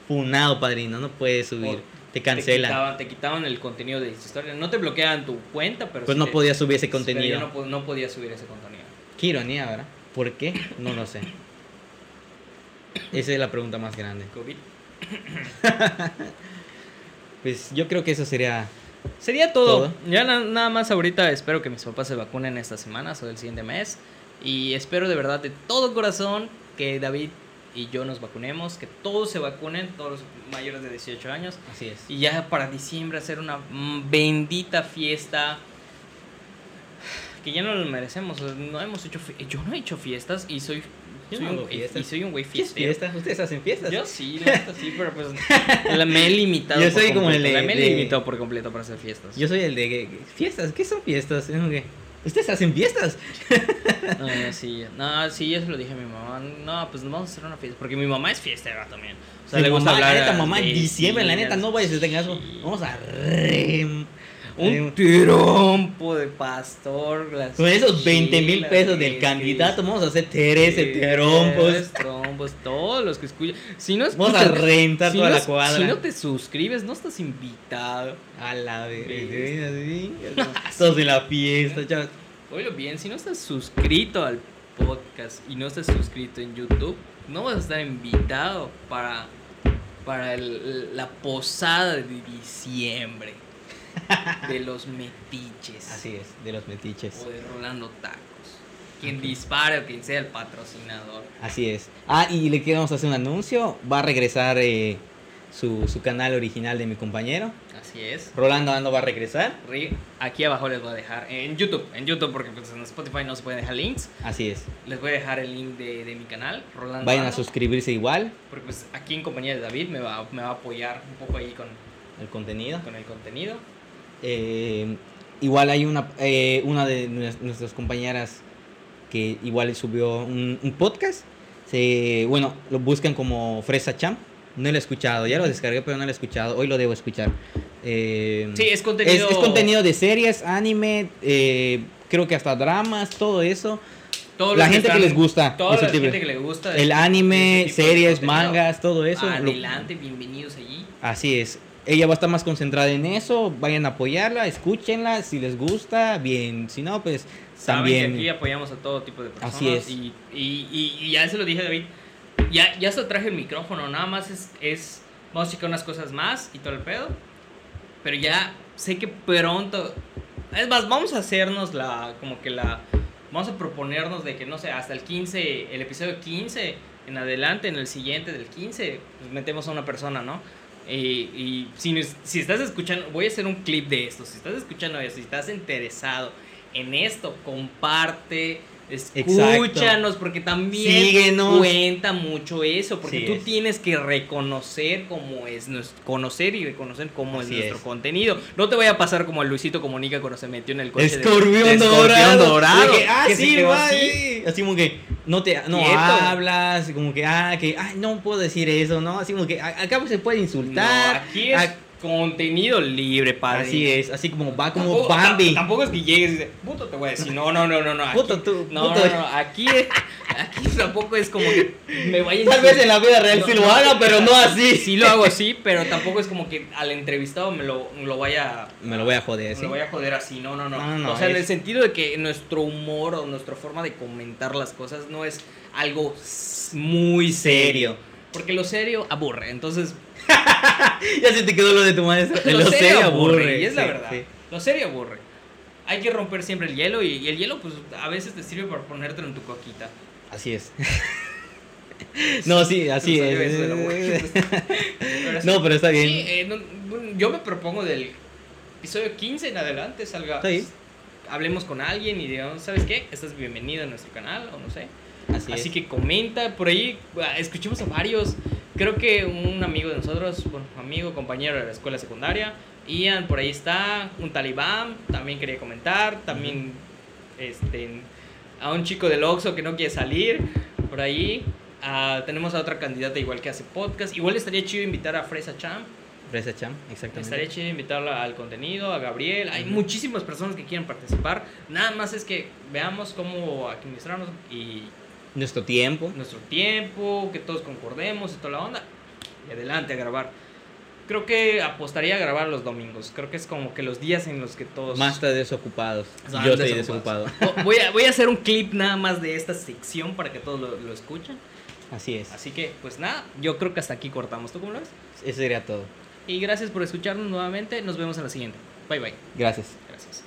B: Funado, padrino, no puedes subir.
A: O
B: te cancelan.
A: Te quitaban, te quitaban el contenido de esa historia. No te bloqueaban tu cuenta, pero.
B: Pues
A: sí
B: no
A: te-
B: podías subir ese
A: pero
B: contenido.
A: yo no, po- no podía subir ese contenido.
B: Qué ironía, ¿verdad? ¿Por qué? No lo sé. Esa es la pregunta más grande.
A: COVID.
B: Pues yo creo que eso sería...
A: Sería todo.
B: Todo.
A: Ya na- nada más ahorita espero que mis papás se vacunen esta semana o el siguiente mes. Y espero de verdad de todo corazón que David y yo nos vacunemos, que todos se vacunen, todos los mayores de 18 años.
B: Así es.
A: Y ya para diciembre hacer una bendita fiesta. Que ya no lo merecemos. No hemos hecho Yo no he hecho fiestas y soy,
B: Yo
A: soy
B: no
A: un, güey-
B: fiestas.
A: y soy un güey
B: ¿Qué es
A: fiestero.
B: fiesta? ¿Ustedes hacen fiestas?
A: Yo sí, la neta sí, pero pues la- me he limitado.
B: Yo
A: por
B: soy como el
A: completo,
B: de-
A: Me he limitado por completo para hacer fiestas.
B: Yo soy el de... ¿Fiestas? ¿Qué son fiestas? Es como que, ¿Ustedes hacen fiestas?
A: No, yo sí, no, sí, yo se lo dije a mi mamá. No, pues vamos a hacer una fiesta. Porque mi mamá es fiestera también. O sea, le gusta
B: mamá,
A: hablar.
B: La neta, mamá, en diciembre, la neta, no vayas a tener
A: sí.
B: Vamos a rem...
A: Un tirompo de pastor.
B: Con esos 20 mil pesos del candidato, vamos a hacer 13
A: Sí,
B: trompos.
A: trompos, todos los que escuchan. Si no
B: Vamos a
A: escuchas-
B: rentar
A: si
B: toda
A: no-
B: la cuadra.
A: Si no te suscribes, no estás invitado.
B: A la verga. Todos en la fiesta, chavos.
A: Oílo bien, si no estás suscrito al podcast y no estás suscrito en YouTube, no vas a estar invitado para para el- la posada de diciembre de los metiches.
B: Así es, de los metiches.
A: O de Rolando Tacos. Quien dispare o quien sea el patrocinador.
B: Así es. Ah, y le queremos hacer un anuncio. Va a regresar eh, su, su canal original de mi compañero.
A: Así es.
B: Rolando Ando va a regresar.
A: Aquí abajo les voy a dejar, en YouTube, en YouTube porque pues en Spotify no se pueden dejar links.
B: Así es.
A: Les voy a dejar el link de, de mi canal, Rolando.
B: Vayan a suscribirse igual
A: Porque pues aquí en compañía de David me va, me va a apoyar un poco ahí con,
B: el contenido.
A: con el contenido.
B: Eh, igual hay una, eh, una de nues- nuestras compañeras que igual subió un, un podcast. Se, bueno, lo buscan como Fresa Champ. No lo he escuchado, ya lo descargué, pero no lo he escuchado. Hoy lo debo escuchar. Eh,
A: Sí, es
B: es,
A: contenido.
B: es contenido de series, anime, eh, creo que hasta dramas, todo eso. la gente que
A: están-
B: les gusta
A: Toda la
B: tipo
A: gente que le gusta.
B: El anime, series, mangas, todo eso. lo-
A: Adelante, bienvenidos allí.
B: Así es. Ella va a estar más concentrada en eso. Vayan a apoyarla, escúchenla. Si les gusta, bien. Si no, pues también.
A: aquí apoyamos a todo tipo de personas.
B: Así es.
A: Y, y, y- y ya se lo dije a David. Ya, ya se traje el micrófono, nada más es, es. Vamos a checar unas cosas más y todo el pedo. Pero ya sé que pronto. Es más, vamos a hacernos la. Como que la. Vamos a proponernos de que, no sé, hasta el 15, el episodio 15 en adelante, en el siguiente del 15, pues metemos a una persona, ¿no? Y, si, si estás escuchando, voy a hacer un clip de esto. Si estás escuchando esto, si estás interesado en esto, comparte, escúchanos, porque también
B: Síguenos.
A: cuenta mucho eso, porque
B: Sí
A: tú
B: es.
A: tienes que reconocer cómo es nuestro, conocer y reconocer cómo
B: Así
A: es nuestro
B: es.
A: contenido. No te vaya a pasar como a Luisito Comunica cuando se metió en el coche de-
B: Escorpión
A: de
B: dorado.
A: dorado,
B: De que, ah,
A: que
B: sí,
A: así.
B: Así como que no te no
A: Quieto.
B: hablas, como que ah, que ay, no puedo decir eso, ¿no? Así como que a- acá se puede insultar.
A: No, aquí es
B: Ah,
A: contenido libre, padre.
B: así es, así como va como
A: Tampoco,
B: Bambi.
A: tam- tampoco es que llegues y dices, puto te voy a decir, no, no, no, no, no. aquí-
B: Puto tú,
A: no,
B: puto.
A: no, no, aquí, aquí tampoco es como que me vaya a
B: Tal vez en la vida real
A: No,
B: sí lo
A: no,
B: haga, pero no así.
A: Sí lo hago así, pero tampoco es como que al entrevistado me lo, lo vaya
B: Me lo voy a joder,
A: me
B: ¿sí?
A: lo voy a joder así, no, no, no. O sea, en el sentido de que nuestro humor o nuestra forma de comentar las cosas no es algo muy serio. Porque lo serio aburre, entonces
B: Ya se te quedó lo de tu maestro.
A: lo,
B: Lo
A: serio
B: sé,
A: aburre, y es la
B: sí,
A: verdad.
B: sí.
A: Lo serio aburre. Hay que romper siempre el hielo y, y el hielo pues a veces te sirve para ponértelo en tu coquita.
B: Así es. no, sí, así es.
A: la. Pero
B: no, pero está bien.
A: Sí, eh, no- yo me propongo del episodio 15 en adelante salga. Hablemos con alguien y digamos, ¿sabes qué? Estás bienvenido a nuestro canal o no sé.
B: Así,
A: Así
B: es.
A: que comenta por ahí, ah, escuchemos a varios. Creo que un amigo de nosotros, bueno, amigo, compañero de la escuela secundaria, Ian, por ahí está, un talibán, también quería comentar, también este, a un chico del Oxxo que no quiere salir, por ahí. Ah, tenemos a otra candidata igual que hace podcast. Igual estaría chido invitar a Fresa Champ.
B: Fresa Cham, exactamente.
A: Estaría chido invitarla al contenido, a Gabriel. Hay muchísimas personas que quieren participar. Nada más es que veamos cómo administrarnos y
B: Nuestro tiempo.
A: nuestro tiempo, que todos concordemos y toda la onda. Y adelante a grabar. Creo que apostaría a grabar los domingos. Creo que es como que los días en los que todos...
B: Más está desocupados. Yo estoy desocupado.
A: Vo- Voy a, voy a hacer un clip nada más de esta sección para que todos lo, lo escuchen.
B: Así es.
A: Así que, pues nada, yo creo que hasta aquí cortamos. ¿Tú cómo lo ves?
B: Eso sería todo.
A: Y gracias por escucharnos nuevamente. Nos vemos en la siguiente. Bye bye.
B: Gracias.
A: Gracias.